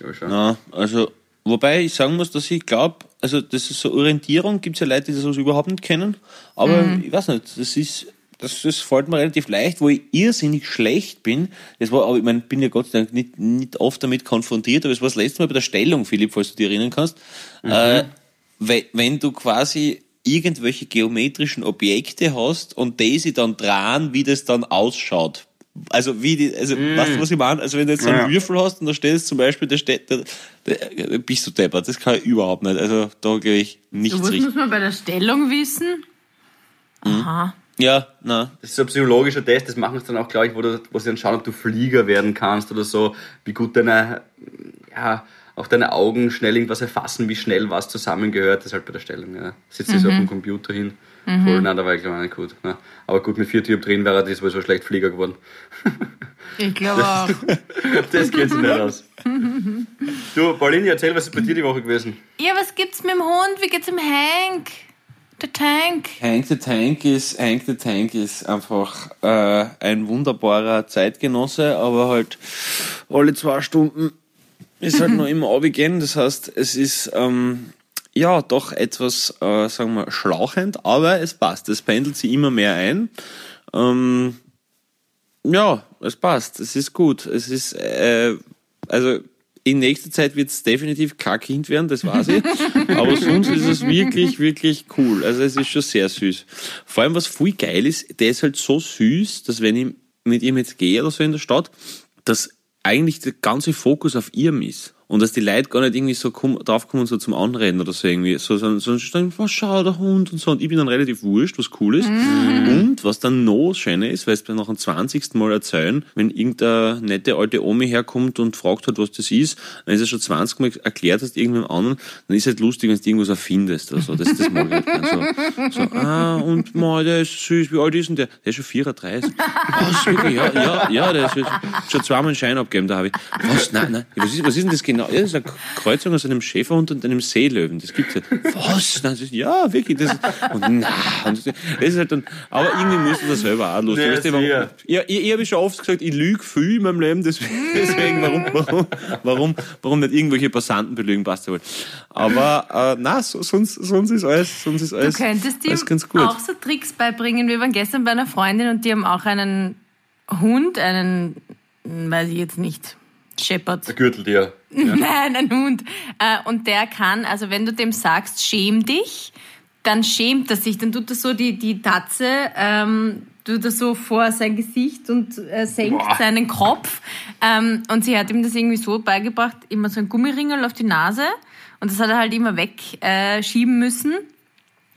Ja, schon. Na, also, wobei ich sagen muss, dass ich glaube, also das ist so Orientierung, gibt es ja Leute, die das überhaupt nicht kennen, aber ich weiß nicht, das ist, das, das fällt mir relativ leicht, wo ich irrsinnig schlecht bin, das war, aber ich meine, bin ja Gott sei Dank nicht, nicht oft damit konfrontiert, aber es war das letzte Mal bei der Stellung, Philipp, falls du dich erinnern kannst, äh, we- wenn du quasi irgendwelche geometrischen Objekte hast und die sie dann dran, wie das dann ausschaut. also wie die, also mm. weißt du, was ich meine? Also wenn du jetzt so einen ja. Würfel hast und da steht zum Beispiel, der steht, der, bist du deppert, das kann ich überhaupt nicht. Also da gehe ich nichts so, was muss man bei der Stellung wissen? Mhm. Aha. Ja, na. Das ist so ein psychologischer Test, das machen sie dann auch, glaube ich, wo, du, wo sie dann schauen, ob du Flieger werden kannst oder so, wie gut deine, ja, auch deine Augen schnell irgendwas erfassen, wie schnell was zusammengehört, das ist halt bei der Stellung, ja. Sitzt mhm. so auf dem Computer hin. Mhm. Voll, nein, da war ich glaube ich nicht gut. Ne? Aber gut, mit vier drin wäre er sowieso schlecht Flieger geworden. Ich glaube auch. das geht sich nicht aus. Du, Pauline, erzähl, was ist bei dir die Woche gewesen? Ja, was gibt's mit dem Hund? Wie geht's dem Hank? Der Tank. Hank the Tank ist, Hank the Tank ist einfach äh, ein wunderbarer Zeitgenosse, aber halt alle zwei Stunden ist halt noch immer abgehen. Das heißt, es ist ähm, ja doch etwas, äh, sagen wir, schlauchend, aber es passt. Es pendelt sich immer mehr ein. Ähm, ja, es passt. Es ist gut. Es ist, äh, also in nächster Zeit wird es definitiv kein Kind werden, das weiß ich. Aber sonst ist es wirklich, wirklich cool. Also es ist schon sehr süß. Vor allem, was voll geil ist, der ist halt so süß, dass wenn ich mit ihm jetzt gehe oder so in der Stadt, dass eigentlich der ganze Fokus auf ihm ist. Und dass die Leute gar nicht irgendwie so draufkommen, so zum Anreden oder so irgendwie. So, so, so, so was schau, der Hund und so. Und ich bin dann relativ wurscht, was cool ist. Mhm. Und was dann noch schöner ist, weil es mir nach dem 20. Mal erzählen, wenn irgendeine nette alte Omi herkommt und fragt halt, was das ist, wenn sie es schon 20 Mal erklärt hast irgendwem anderen, dann ist es halt lustig, wenn du irgendwas erfindest oder so. Das, das mag ich halt so, so, ah, und mal, der ist süß, wie alt ist denn der? Der ist schon 34. Was, wirklich? Ja, ja, ja, der ist schon zweimal einen Schein abgegeben, da habe ich. Was? Nein, nein. Was ist, was ist denn das genau? Ja, das ist eine Kreuzung aus einem Schäferhund und einem Seelöwen. Das gibt's ja. Was? Nein, das, ja, wirklich. Das, und na, und das, ist halt dann, aber irgendwie musst du das selber auch lustig. Ja, weißt du, warum, ja, ich, ich habe schon oft gesagt, ich lüge viel in meinem Leben, deswegen, warum, warum, warum, warum nicht irgendwelche Passanten belügen, passt ja wohl. Aber, äh, na, so, sonst, sonst ist alles, sonst ist alles, du könntest alles ganz gut. auch so Tricks beibringen. Wir waren gestern bei einer Freundin und die haben auch einen Hund, einen, weiß ich jetzt nicht, Shepherd. Der Gürteltier. Ja. Nein, ein Hund. Äh, und der kann, also wenn du dem sagst, schäm dich, dann schämt er sich. Dann tut er so die, die Tatze, ähm, tut er so vor sein Gesicht und äh, senkt Boah. seinen Kopf. Ähm, und sie hat ihm das irgendwie so beigebracht, immer so ein Gummiringel auf die Nase. Und das hat er halt immer wegschieben äh, müssen.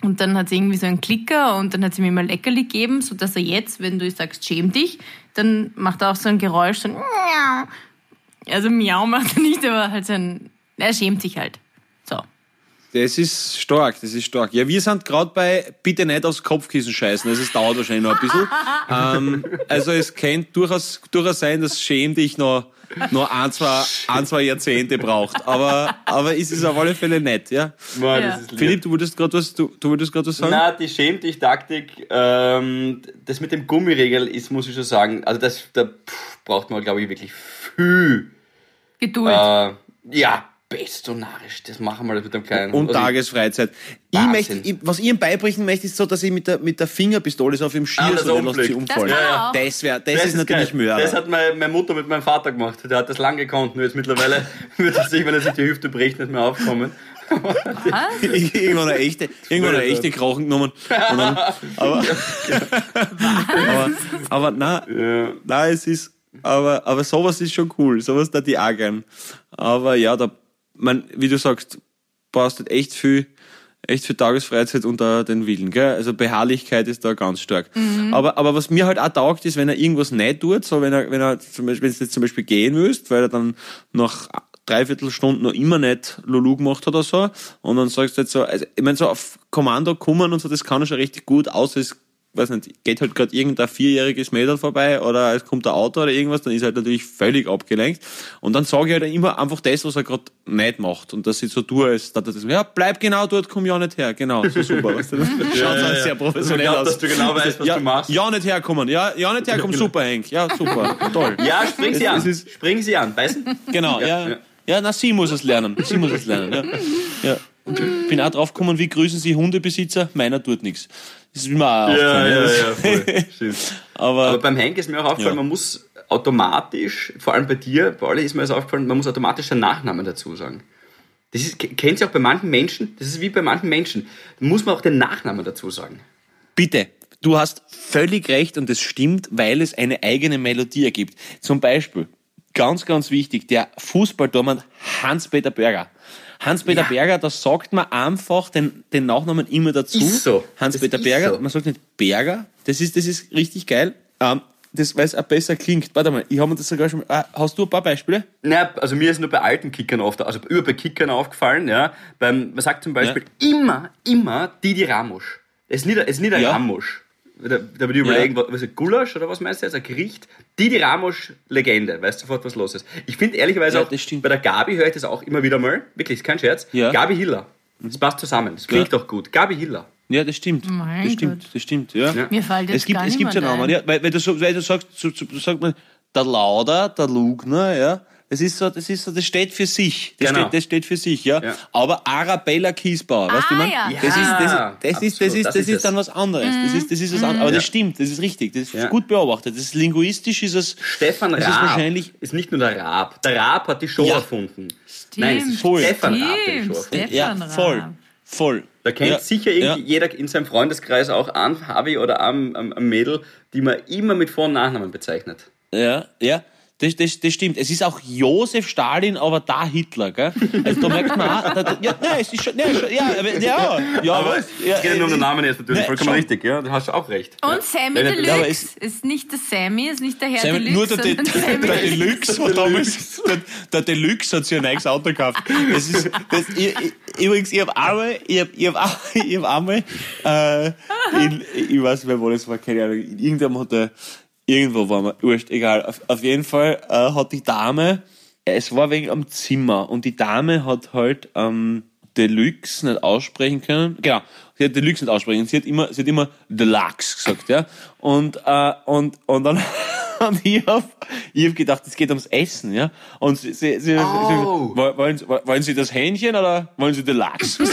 Und dann hat sie irgendwie so einen Klicker und dann hat sie mir mal Leckerli gegeben, so dass er jetzt, wenn du sagst, schäm dich, dann macht er auch so ein Geräusch, so ein also Miau macht er nicht, aber halt so ein, er schämt sich halt. So. Das ist stark, das ist stark. Ja, wir sind gerade bei bitte nicht aufs Kopfkissen scheißen. Also es dauert wahrscheinlich noch ein bisschen. ähm, also es könnte durchaus, durchaus sein, dass schäm dich noch, noch ein, zwei, ein, zwei Jahrzehnte braucht. Aber, aber es ist auf alle Fälle nett, ja? Mann, ja. Philipp, du wolltest gerade was, du, du wolltest gerade was sagen? Na, die schäm dich Taktik, ähm, das mit dem Gummiregel ist, muss ich schon sagen, also das, da pff, braucht man, glaube ich, wirklich viel Geduld. Äh, ja, bestonarisch. Das machen wir mit dem kleinen. Und also Tagesfreizeit. Ich möchte, ich, was ich ihm beibringen möchte, ist so, dass ich mit der, mit der Fingerpistole so auf ihm schieße ah, und lässt sie umfallen. Das, ja, ja. das, wär, das, das ist, ist natürlich Mörder. Das hat meine, meine Mutter mit meinem Vater gemacht. Der hat das lange gekonnt. Nur jetzt mittlerweile würde sich, wenn er sich die Hüfte bricht, nicht mehr aufkommen. irgendwann eine echte, irgendwann eine echte Krochen genommen. Dann, aber, aber, aber, na, ja. na, es ist, aber, aber sowas ist schon cool. Sowas da die auch gern. Aber ja, da, man, wie du sagst, brauchst du echt viel, echt viel Tagesfreizeit unter den Willen, gell? Also Beharrlichkeit ist da ganz stark. Mhm. Aber, aber was mir halt auch taugt, ist, wenn er irgendwas nicht tut, so wenn er, wenn er zum Beispiel, wenn du jetzt zum Beispiel gehen willst, weil er dann nach dreiviertel Stunden noch immer nicht Lulu gemacht hat oder so, und dann sagst du jetzt so, also, ich meine, so auf Kommando kommen und so, das kann er schon richtig gut, außer es weiß nicht, geht halt gerade irgendein vierjähriges Mädel vorbei oder es kommt ein Auto oder irgendwas, dann ist er halt natürlich völlig abgelenkt. Und dann sage ich halt immer einfach das, was er gerade nicht macht. Und dass ich so tue, ist, dass er das, ja, bleib genau dort, komm ja nicht her. Genau, so super. Weißt du? Das schaut ja, ja, sehr professionell glaub, aus. dass du genau weißt, was ja, du machst. Ja, nicht herkommen. Ja, ja, nicht herkommen. Super, Henk. Ja, super. Toll. Ja, spring sie an. Spring sie an. Beißen? Genau, ja. Ja, ja na, sie muss es lernen. Sie muss es lernen, ja. ja. Und ich bin auch drauf gekommen, wie grüßen Sie Hundebesitzer? Meiner tut nichts. Das ist mir auch ja, ja, ja, voll. Aber, Aber beim Henk ist mir auch aufgefallen, ja. man muss automatisch, vor allem bei dir, bei alle ist mir das aufgefallen, man muss automatisch den Nachnamen dazu sagen. Das ist, kennt ihr auch bei manchen Menschen, das ist wie bei manchen Menschen, da muss man auch den Nachnamen dazu sagen. Bitte, du hast völlig recht und es stimmt, weil es eine eigene Melodie ergibt. Zum Beispiel, ganz, ganz wichtig, der Fußballtormann Hans-Peter Berger. Hans-Peter ja. Berger, da sagt man einfach den, den Nachnamen immer dazu. Ist so. Hans-Peter Berger, so. man sagt nicht Berger. Das ist, das ist richtig geil. Ähm, das, weil es auch besser klingt. Warte mal, ich habe mir das sogar schon. Ah, hast du ein paar Beispiele? Naja, also mir ist nur bei alten Kickern oft, also über bei Kickern aufgefallen, ja. Beim, man sagt zum Beispiel ja. immer, immer Didi Ramusch. Es ist nicht, es ist nicht ein ja. Ramusch. Da, da würde ich überlegen, ja. was ist Gulasch oder was meinst du jetzt? Ein Gericht? Didi Ramos Legende, weißt sofort, was los ist. Ich finde ehrlicherweise ja, auch, bei der Gabi höre ich das auch immer wieder mal, wirklich, ist kein Scherz. Ja. Gabi Hiller. Das passt zusammen, das klingt doch gut. Gabi Hiller. Ja, das stimmt. Mein das stimmt, Gott. das stimmt, ja. ja. Mir fällt jetzt es gibt, gar es gibt ja Namen, ja, weil, weil, du, weil du sagst, so, so, sagt man, der Lauder, der Lugner, ja, das ist so, das ist so, das steht für sich. Das, genau. steht, das steht für sich, ja. ja. Aber Arabella Kiesbauer, weißt du, ah, man? Ja. Das, ist, das, das, ist, das, ist, das, ist, dann was anderes. Mhm. Das ist, das ist was anderes. Aber das stimmt, das ist richtig. Das ist gut beobachtet. Das ist linguistisch ist es. Stefan Raab ist, wahrscheinlich ist nicht nur der Raab. Der Raab hat die Show erfunden. Stimmt. Nein, es ist voll. Stefan Raab, der die Show erfunden. Ja, voll. Voll. Da kennt ja, sicher ja. jeder in seinem Freundeskreis auch an Harvey oder am, am, am Mädel, die man immer mit Vor- und Nachnamen bezeichnet. Ja, ja. Das, das, das stimmt. Es ist auch Josef Stalin, aber da Hitler, gell? Also da merkt man auch, da, ja, nein, es ist schon, nein, ja, ja, ja, aber, es ja, geht ja nur um den Namen jetzt natürlich, ne, vollkommen schon. richtig, ja, da hast du auch recht. Und Sammy Deluxe, ja, ist, ist nicht der Sammy, ist nicht der Herr Sammy, Deluxe, Nur der, der, der, der Deluxe hat damals, der, der Deluxe hat sich ein neues Auto gekauft. Das ist, das, ich, ich, übrigens, ich hab einmal, ich hab, ich hab, ich hab einmal, äh, in, ich weiß nicht mehr, wo das war, keine Ahnung, irgendjemand hat der, Irgendwo war man, wurscht, egal. Auf, auf jeden Fall äh, hat die Dame, es war wegen am Zimmer und die Dame hat halt ähm, Deluxe nicht aussprechen können. Genau, sie hat Deluxe nicht aussprechen. Sie hat immer, sie hat immer Deluxe gesagt, ja. Und, äh, und, und dann und ich hab, ich hab gedacht, es geht ums Essen, ja. Und sie, sie, sie, oh. sie wollen, wollen Sie das Hähnchen oder wollen Sie den Lachs? Was?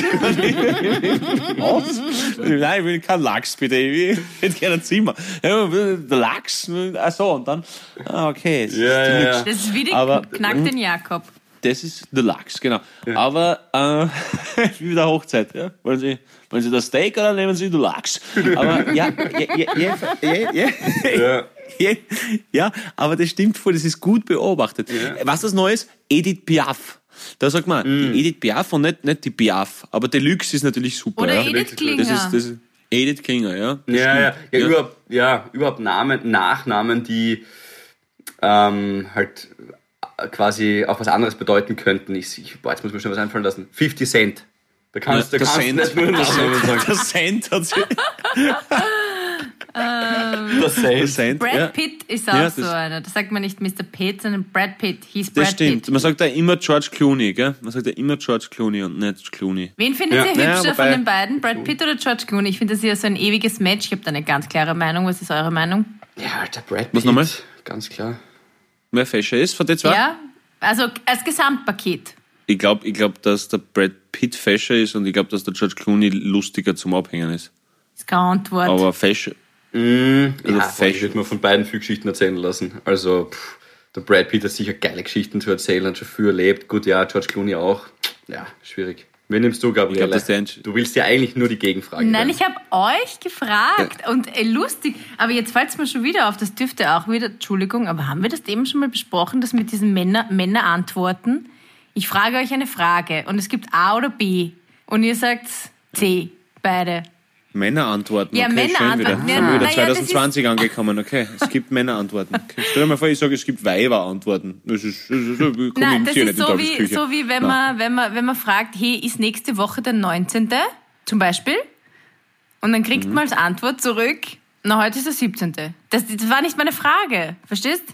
Nein, ich will keinen Lachs, bitte. Ich will gerne ein Zimmer. Der Lachs, ach so, und dann, ah, okay. Das, ja, ist, ja. das ist wie die Aber, Knack den Jakob. Das ist der Lachs, genau. Ja. Aber äh, wie der Hochzeit, ja. Wollen Sie, wollen Sie das Steak oder nehmen Sie den Lachs? Aber ja, ja, ja, ja, ja, ja. ja. Ja, aber das stimmt voll, das ist gut beobachtet. Ja. Was das Neues? Edith Piaf. Da sagt man, mm. die Edith Piaf und nicht, nicht die Piaf. Aber Deluxe ist natürlich super. Oder ja. Edith Klinger. Das ist, das ist Edith Klinger, ja. Ja, ja, ja, ja, Überhaupt, ja, überhaupt Namen, Nachnamen, die ähm, halt quasi auch was anderes bedeuten könnten. Ich, ich, boah, jetzt muss mir schon was einfallen lassen. 50 Cent. Da kannst, ja, da kannst Cent. nicht nur. Der Cent hat sich... Ähm, das Saint. Brad ja. Pitt ist auch ja, so einer. Da sagt man nicht Mr. Pitt, sondern Brad Pitt. Hieß Brad das stimmt. Pitt. Man sagt ja immer George Clooney, gell? Man sagt ja immer George Clooney und nicht Clooney. Wen findet ja. ihr hübscher ja, von den beiden? Brad Pitt oder George Clooney? Ich finde das ja so ein ewiges Match. Ich habe da eine ganz klare Meinung. Was ist eure Meinung? Ja, der Brad Pitt. Was nochmal? Ganz klar. Wer fescher ist von den zwei? Ja, also als Gesamtpaket. Ich glaube, ich glaub, dass der Brad Pitt fescher ist und ich glaube, dass der George Clooney lustiger zum Abhängen ist. Das ist keine Antwort. Aber fescher. Mm, also ja, ich würde mir von beiden viel Geschichten erzählen lassen. Also, pff, der Brad Pitt hat sicher geile Geschichten zu erzählen, hat schon früher erlebt. Gut, ja, George Clooney auch. Ja, schwierig. Wen nimmst du, Gabriele? Glaub, du willst ja eigentlich nur die Gegenfrage. Nein, werden. ich habe euch gefragt. Ja. Und ey, lustig. Aber jetzt fällt es mir schon wieder auf. Das dürfte auch wieder, Entschuldigung, aber haben wir das eben schon mal besprochen, das mit diesen Männer, Männerantworten? Ich frage euch eine Frage und es gibt A oder B. Und ihr sagt C, beide. Männerantworten. Ja, okay, Männerantworten. Wieder. Ja, wieder 2020 ja, angekommen, okay. Es gibt Männerantworten. Okay. Stell dir mal vor, ich sage, es gibt Weiberantworten. Das ist, das ist, das ist, Nein, das ist so wie, so wie wenn man, wenn, man, wenn man fragt, hey, ist nächste Woche der 19. zum Beispiel? Und dann kriegt mhm. man als Antwort zurück, na, heute ist der 17. Das, das war nicht meine Frage, verstehst?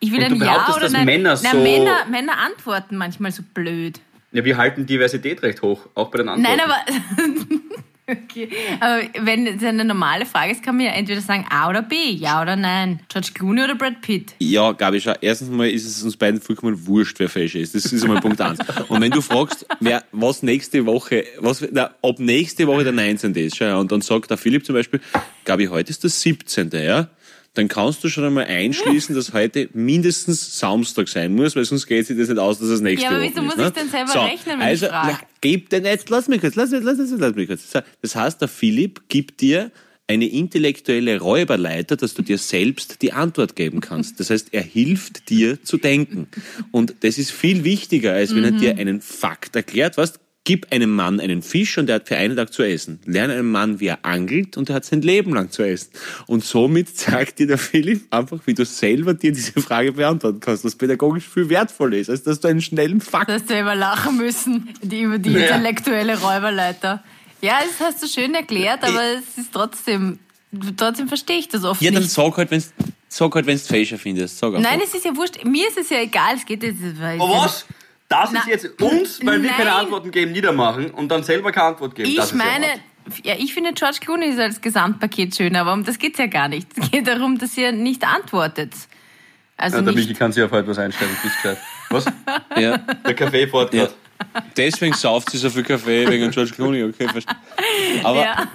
Ich will ein Ja oder nein. Männer, so na, Männer, Männer antworten manchmal so blöd. Ja, wir halten Diversität recht hoch, auch bei den Antworten. Nein, aber Okay, aber wenn es eine normale Frage ist, kann man ja entweder sagen A oder B, ja oder nein. George Clooney oder Brad Pitt? Ja, glaube ich schon. Erstens mal ist es uns beiden vollkommen wurscht, wer falsch ist. Das ist einmal Punkt eins. Und wenn du fragst, wer, was nächste Woche, was, na, ob nächste Woche der 19. ist, ja, und dann sagt der Philipp zum Beispiel, ich, heute ist der 17., ja? Dann kannst du schon einmal einschließen, dass heute mindestens Samstag sein muss, weil sonst geht sich das nicht aus, dass es nächste Woche ist. Ja, aber wieso muss ich denn selber so, rechnen, wenn also, ich frage? Gib dir nicht, lass mich kurz, lass mich, lass mich, lass mich kurz. Das heißt, der Philipp gibt dir eine intellektuelle Räuberleiter, dass du dir selbst die Antwort geben kannst. Das heißt, er hilft dir zu denken. Und das ist viel wichtiger, als wenn er dir einen Fakt erklärt. Was? Gib einem Mann einen Fisch und er hat für einen Tag zu essen. Lerne einem Mann, wie er angelt und er hat sein Leben lang zu essen. Und somit zeigt dir der Philipp einfach, wie du selber dir diese Frage beantworten kannst, was pädagogisch viel wertvoller ist, als dass du einen schnellen Fakt... Du hast selber lachen müssen, die, über die ja. intellektuelle Räuberleiter. Ja, das hast du schön erklärt, aber es ist trotzdem, trotzdem verstehe ich das oft Ja, dann nicht. sag halt, wenn's, sag halt, wenn's Fälscher findest. Sag Nein, es ist ja wurscht. Mir ist es ja egal. Es geht jetzt. Oh, was? Das ist jetzt uns, weil wir keine Antworten geben, niedermachen und dann selber keine Antwort geben. Ich meine, ja, ich finde George Clooney ist als Gesamtpaket schön, aber um das geht's ja gar nicht. Es geht darum, dass ihr nicht antwortet. Also ja, der Michi kann sich auf etwas einstellen, bist gescheit. Was? ja. Der Kaffee fort ja. Deswegen sauft sie so viel Kaffee wegen George Clooney, okay, verstehe. Aber ja.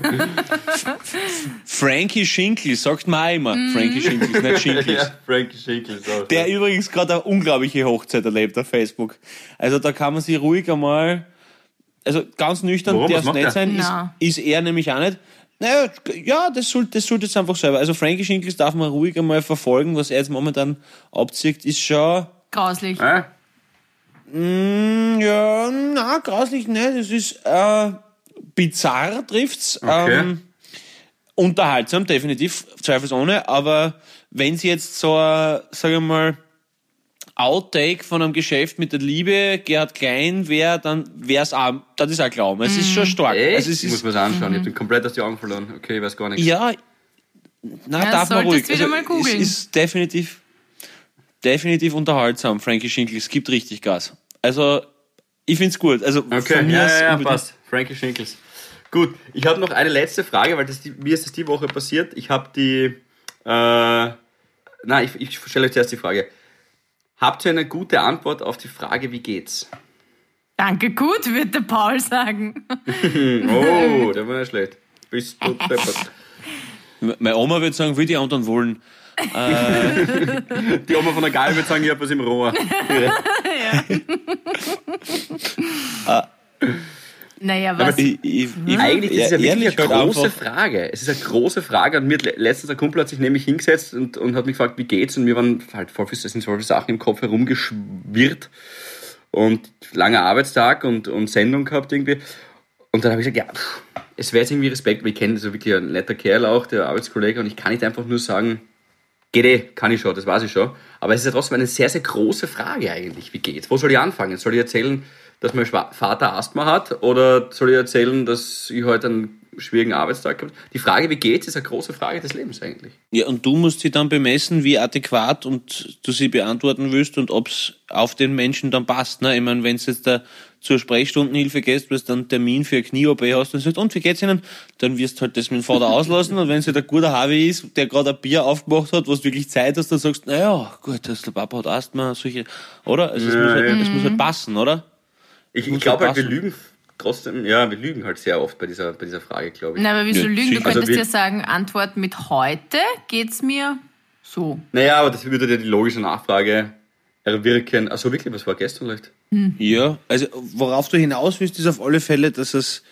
Frankie Schinkels, sagt man auch immer. Mm. Frankie Schinkels, nicht Schinkels. Ja, Frankie Schinkels. Auch, Der übrigens gerade eine unglaubliche Hochzeit erlebt auf Facebook. Also da kann man sich ruhig einmal, also ganz nüchtern darf es nicht sein, ist, ist er nämlich auch nicht. Naja, ja, das sollte, das sollte jetzt einfach selber. Also Frankie Schinkels darf man ruhig einmal verfolgen, was er jetzt momentan abzieht, ist schon... Grauslich. Äh? Mm, ja, na, grauslich nicht. Es ist äh, bizarr, trifft's. Okay. Ähm, unterhaltsam, definitiv, zweifelsohne. Aber wenn sie jetzt so, sag ich mal, Outtake von einem Geschäft mit der Liebe Gerhard Klein wäre, dann wäre es auch, das ist auch Glauben. Es ist schon mhm. stark. Echt? Also es ich muss mir das anschauen. Mhm. Ich habe den komplett aus den Augen verloren. Okay, ich weiß gar nichts. Ja, na, ja, darf man ruhig. Also, mal googeln. Es ist definitiv, definitiv unterhaltsam, Frankie Schinkel. Es gibt richtig Gas. Also, ich finde es gut. Also, okay, mir ja, ja, ja passt. Frankie Schinkels. Gut, ich habe noch eine letzte Frage, weil das die, mir ist das die Woche passiert. Ich habe die. Äh, na, ich, ich stelle euch zuerst die Frage. Habt ihr eine gute Antwort auf die Frage, wie geht's? Danke, gut, wird der Paul sagen. oh, der war nicht schlecht. Bist du deppert. Meine Oma würde sagen, wie die anderen wollen. Äh, die Oma von der Gal würde sagen, ich habe was im Rohr. ja. Naja, was? Ich, ich, ich, Eigentlich ist es ja wirklich eine große einfach. Frage. Es ist eine große Frage. Und mir letztens ein Kumpel hat sich nämlich hingesetzt und, und hat mich gefragt, wie geht's? Und mir waren halt voll viele, sind voll viele Sachen im Kopf herumgeschwirrt. Und langer Arbeitstag und, und Sendung gehabt irgendwie. Und dann habe ich gesagt, ja, es wäre jetzt irgendwie Respekt, weil ich kenne so wirklich ein netter Kerl auch, der Arbeitskollege, und ich kann nicht einfach nur sagen, Geht eh, kann ich schon, das weiß ich schon. Aber es ist ja trotzdem eine sehr, sehr große Frage eigentlich. Wie geht's? Wo soll ich anfangen? Soll ich erzählen, dass mein Vater Asthma hat? Oder soll ich erzählen, dass ich heute einen schwierigen Arbeitstag habe? Die Frage, wie geht's, ist eine große Frage des Lebens eigentlich. Ja, und du musst sie dann bemessen, wie adäquat und du sie beantworten willst und ob es auf den Menschen dann passt. Ne? Ich meine, wenn es jetzt der zur Sprechstundenhilfe gehst, weil du dann einen Termin für eine Knie-OP hast und sagst, und wie geht's Ihnen? Dann wirst du halt das mit dem Vater auslassen und wenn es halt ein guter Harvey ist, der gerade ein Bier aufgemacht hat, wo du wirklich Zeit hast, dann sagst du, naja, gut, das, der Papa hat Asthma, solche, oder? Also es, ja, muss, halt, ja. es muss halt passen, oder? Ich, ich glaube halt, halt wir lügen trotzdem, ja, wir lügen halt sehr oft bei dieser, bei dieser Frage, glaube ich. Na, aber wieso ja, lügen? Du könntest also ja sagen, Antwort mit heute geht's mir so. Naja, aber das würde ja die logische Nachfrage erwirken. Also wirklich, was war gestern vielleicht? Hm. Ja, also worauf du hinaus willst, ist auf alle Fälle, dass es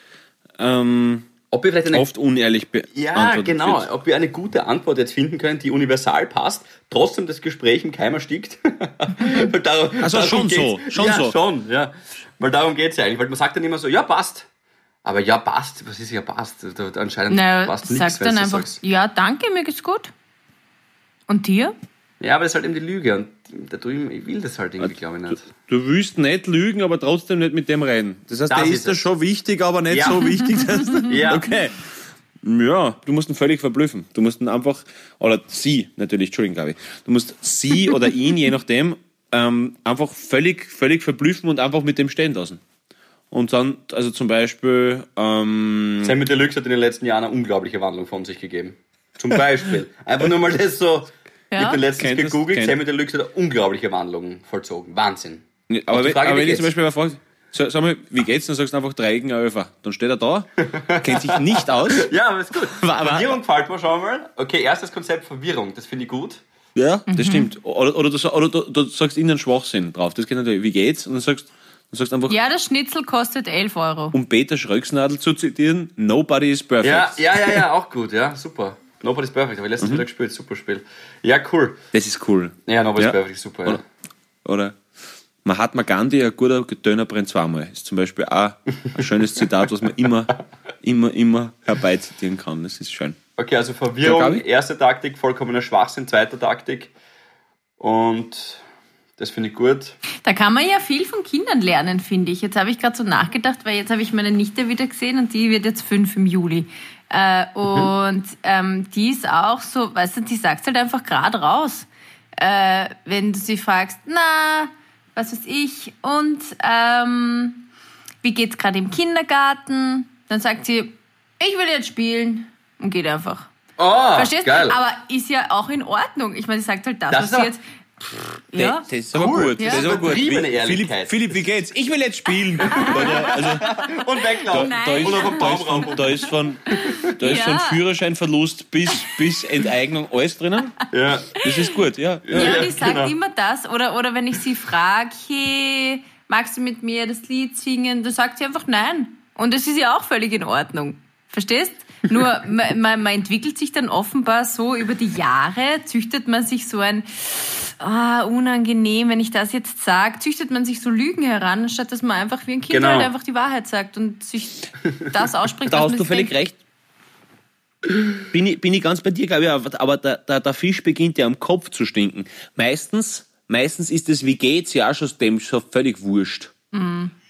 ähm, ob wir vielleicht eine, oft unehrlich beantwortet Ja, genau. Wird. Ob wir eine gute Antwort jetzt finden können, die universal passt, trotzdem das Gespräch im Keimer stickt. darum, also darum schon so, schon ja, so. schon, ja. Weil darum geht es ja eigentlich. Weil man sagt dann immer so, ja, passt. Aber ja, passt. Was ist ja passt? Anscheinend Na, passt nichts. Sag dann einfach, sagst. ja, danke, mir geht's gut. Und dir? Ja, aber das ist halt eben die Lüge und da tue ich, ich will das halt irgendwie, glaube ich, nicht. Du, du, willst nicht lügen, aber trotzdem nicht mit dem rein. Das heißt, das der ist, ist schon wichtig, aber nicht ja. so wichtig. Dass, ja. Okay. Ja, du musst ihn völlig verblüffen. Du musst ihn einfach, oder sie natürlich, Entschuldigung, glaube ich. Du musst sie oder ihn, je nachdem, ähm, einfach völlig, völlig verblüffen und einfach mit dem stehen lassen. Und dann, also zum Beispiel. Ähm, Sammy Deluxe hat in den letzten Jahren eine unglaubliche Wandlung von sich gegeben. Zum Beispiel. Einfach nur mal das so ja? Ich habe letztens kennt gegoogelt, das, Sammy Deluxe hat eine unglaubliche Wandlung vollzogen. Wahnsinn. aber, wenn, Frage, aber wenn ich zum Beispiel mal frage, sag, sag mal, wie geht's? Dann sagst du einfach Dreiecke Öfer. Dann steht er da, kennt sich nicht aus. ja, aber ist gut. Aber, Verwirrung gefällt mir schon mal. Okay, erstes Konzept Verwirrung, das finde ich gut. Ja, das mhm. stimmt. Oder, oder, du, oder du, du, sagst ihnen Schwachsinn drauf. Das geht natürlich, wie geht's? Und dann sagst Du sagst einfach, Ja, das Schnitzel kostet 11 Euro. um Peter Schröcksnadel zu zitieren, nobody is perfect. Ja, ja, ja, ja, auch gut, ja, super. Nobody's Perfect, habe ich letztens wieder gespielt, super Spiel. Ja, cool. Das ist cool. Ja, Nobody's Ja. Perfect, super, ja. Oder, oder Mahatma Gandhi, ein guter Döner brennt zweimal. Ist zum Beispiel auch ein schönes Zitat, was man immer, immer, immer herbeizitieren kann. Das ist schön. Okay, also Verwirrung, erste Taktik, vollkommener Schwachsinn, zweite Taktik. Und das finde ich gut. Da kann man ja viel von Kindern lernen, finde ich. Jetzt habe ich gerade so nachgedacht, weil jetzt habe ich meine Nichte wieder gesehen und die wird jetzt fünf im Juli. Äh, und ähm, die ist auch so, weißt du, die sagt halt einfach gerade raus. Äh, wenn du sie fragst, na, was weiß ich, und ähm, wie geht's gerade im Kindergarten? Dann sagt sie, ich will jetzt spielen und geht einfach. Oh, Verstehst? geil. Aber ist ja auch in Ordnung. Ich meine, sie sagt halt das, Das was sie jetzt. Ja. Das ist aber Cool. gut. Ja. Das ist aber gut. Philipp. Philipp, wie geht's? Ich will jetzt spielen. Also, Und weglaufen. Da, ist, da, ist von, da ist von, da ist Ja. von Führerscheinverlust bis, bis Enteignung alles drinnen. Ja. Das ist gut, ja. ja. Ja, Ja, und ich sage genau. immer das. Oder, oder wenn ich sie frage, hey, magst du mit mir das Lied singen? Da sagt sie einfach nein. Und das ist ja auch völlig in Ordnung. Verstehst? Nur man, man, entwickelt sich dann offenbar so über die Jahre, züchtet man sich so ein ah, unangenehm, wenn ich das jetzt sage, züchtet man sich so Lügen heran, anstatt dass man einfach wie ein Kind Genau. halt einfach die Wahrheit sagt und sich das ausspricht. Da hast du völlig denkt. recht. Bin ich, bin ich ganz bei dir, glaube ich, aber, aber der, der, der Fisch beginnt ja am Kopf zu stinken. Meistens, meistens ist es, wie geht's, ja auch schon dem schon völlig wurscht.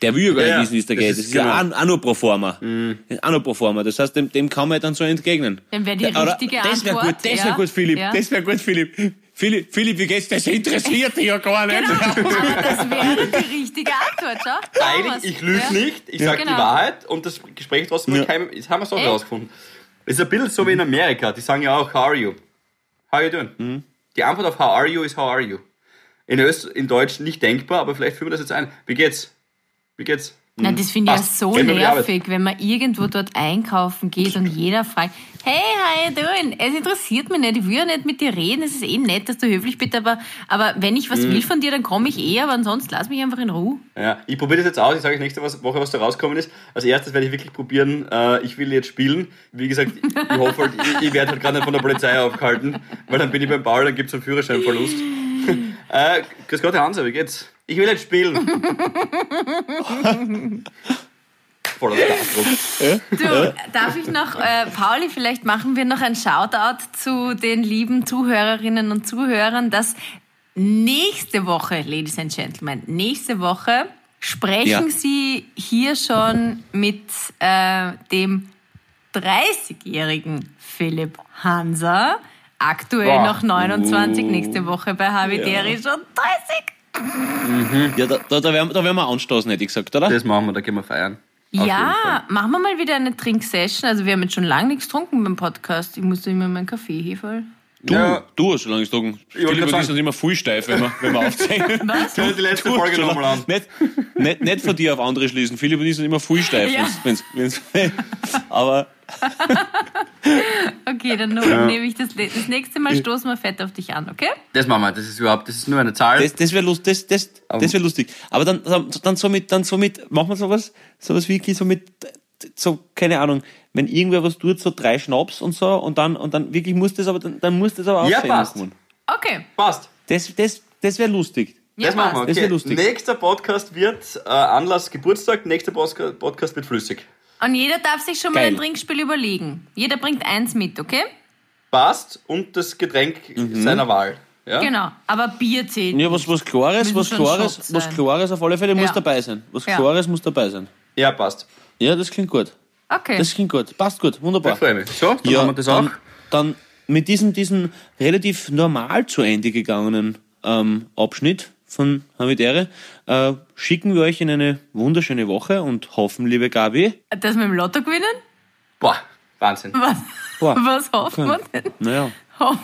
Der will ja gar nicht Ja, wissen, wie es da das geht. ist Das ist ja genau. auch, auch nur pro forma. Das ist auch nur pro forma. Das heißt, dem, dem kann man dann so entgegnen. Dann wäre die Oder- richtige Das wäre gut, Antwort, das wäre ja. gut, Philipp. Ja. Das wäre gut, Philipp. Philipp, Philipp, wie geht's? Das interessiert dich ja gar nicht. Genau, das wäre die richtige Antwort, schau. Eigentlich, ich lüge Ja. nicht, ich sage Genau. die Wahrheit und das Gespräch trotzdem Ja. kein, das haben wir so Ey. herausgefunden. Es ist ein bisschen so wie in Amerika, die sagen ja auch, how are you? How are you doing? Mhm. Die Antwort auf how are you ist how are you. In, Öst in Deutsch nicht denkbar, aber vielleicht führen wir das jetzt ein. Wie geht's? Wie geht's? Na, das finde ich ja so Gehen nervig, wenn man irgendwo dort einkaufen geht und jeder fragt, hey, how you doing? Es interessiert mich nicht, ich will ja nicht mit dir reden, es ist eh nett, dass du höflich bist, aber, aber wenn ich was Mhm. will von dir, dann komme ich eh, aber ansonsten lass mich einfach in Ruhe. Ja, ich probiere das jetzt aus. Ich sage euch nächste Woche, was da rauskommen ist. Als erstes werde ich wirklich probieren, äh, ich will jetzt spielen. Wie gesagt, ich hoffe halt, ich, ich werde halt gerade nicht von der Polizei aufgehalten, weil dann bin ich beim Paul, dann gibt es einen Führerscheinverlust. äh, grüß Gott, Herr Hanser, wie geht's? Ich will jetzt spielen. Voller Gasdruck. Du, darf ich noch, äh, Pauli, vielleicht machen wir noch ein Shoutout zu den lieben Zuhörerinnen und Zuhörern, dass nächste Woche, Ladies and Gentlemen, nächste Woche sprechen Ja. Sie hier schon mit äh, dem 30-jährigen Philipp Hanser, aktuell Boah. noch 29, nächste Woche bei Havideri schon 30. Ja, da, da, da, werden, da werden wir anstoßen, hätte ich gesagt, oder? Das machen wir, da gehen wir feiern. Auf. Ja, machen wir mal wieder eine Trinksession. Also wir haben jetzt schon lange nichts getrunken beim Podcast. Ich musste immer meinen Kaffee hefeln. Du, Ja. du hast schon lange getrunken. Philipp und ich sind immer voll steif, wenn wir, wenn wir aufzeichnen. Was? Hör die letzte Folge Schon nochmal an. Nicht, nicht, nicht von dir auf andere schließen. Philipp und ich sind immer voll steif. Ja. Wenn's, wenn's, wenn's, aber Okay, dann nehme ich das, das nächste Mal stoßen wir fett auf dich an, okay? Das machen wir. Das ist überhaupt, das ist nur eine Zahl. das, das wäre lust, das, das, das wär lustig. Aber dann, dann, dann so mit, dann so mit, machen wir sowas, sowas wie so mit, so, keine Ahnung, wenn irgendwer was tut, so drei Schnaps und so, und dann, und dann wirklich muss das aber, dann, dann muss das aber auch Ja, sein, passt. Okay. Passt. Das, das, das wäre lustig. Ja, Das machen wir. passt. Das Okay. lustig. Nächster Podcast wird äh, Anlass Geburtstag. Nächster Podcast wird flüssig. Und jeder darf sich schon mal Geil. ein Trinkspiel überlegen. Jeder bringt eins mit, okay? Passt und das Getränk seiner Wahl. Ja? Genau. Aber Bier zählt. Ja, was, was Klares, was Klares, was. Klares auf alle Fälle muss Ja. dabei sein. Was Ja. Klares muss dabei sein. Ja, passt. Ja, das klingt gut. Okay. Das klingt gut. Passt gut. Wunderbar. Ich freue mich. So, dann ja, haben wir das dann, auch. dann mit diesem, diesem relativ normal zu Ende gegangenen ähm, Abschnitt von Havidere äh, schicken wir euch in eine wunderschöne Woche und hoffen, liebe Gabi, Dass wir im Lotto gewinnen? Boah, Wahnsinn. Was, Boah, was hoffen okay. wir denn? naja, Hoffen,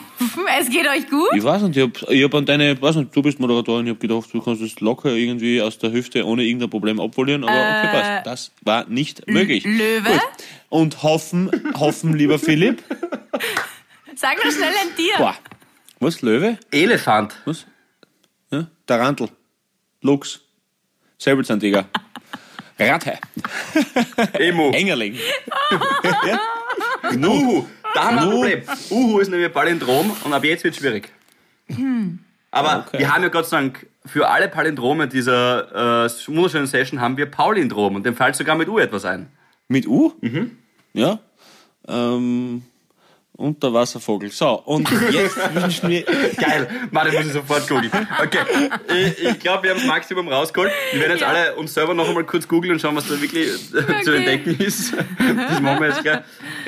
es geht euch gut? ich weiß nicht, ich hab, ich hab an deine, weiß nicht, du bist Moderatorin, ich hab gedacht, du kannst das locker irgendwie aus der Hüfte ohne irgendein Problem abpolieren, aber okay, Äh, passt. Das war nicht möglich. Löwe? Gut. Und hoffen, hoffen, lieber Philipp, Sag doch schnell ein Tier. boah, was, Löwe? Elefant. Was? Ja? Tarantel. Luchs. Säbelzahntiger. Ratte. Emo. Engerling. Uhu, da haben wir ein Problem. Uhu ist nämlich Palindrom und ab jetzt wird es schwierig. Aber Okay. wir haben ja Gott sei Dank für alle Palindrome dieser äh, wunderschönen Session haben wir Paulindrom und dem fällt sogar mit U etwas ein. Mit U? Ja. Ähm, Unterwasservogel. So, und jetzt wünschen wir. Geil, Mann, das muss ich sofort googeln. Okay, ich, ich glaube, wir haben das Maximum rausgeholt. Wir werden jetzt Ja. alle uns selber noch einmal kurz googeln und schauen, was da wirklich äh, zu Okay. entdecken ist. Das machen wir jetzt gleich.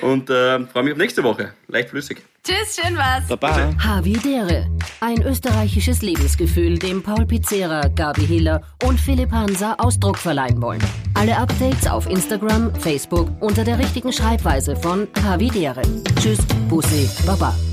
Und äh, freue mich auf nächste Woche. Leicht flüssig. Tschüss, schön was. Baba. Havidere. Ein österreichisches Lebensgefühl, dem Paul Pizzera, Gabi Hiller und Philipp Hansa Ausdruck verleihen wollen. Alle Updates auf Instagram, Facebook unter der richtigen Schreibweise von Havidere. Tschüss, Bussi, Baba.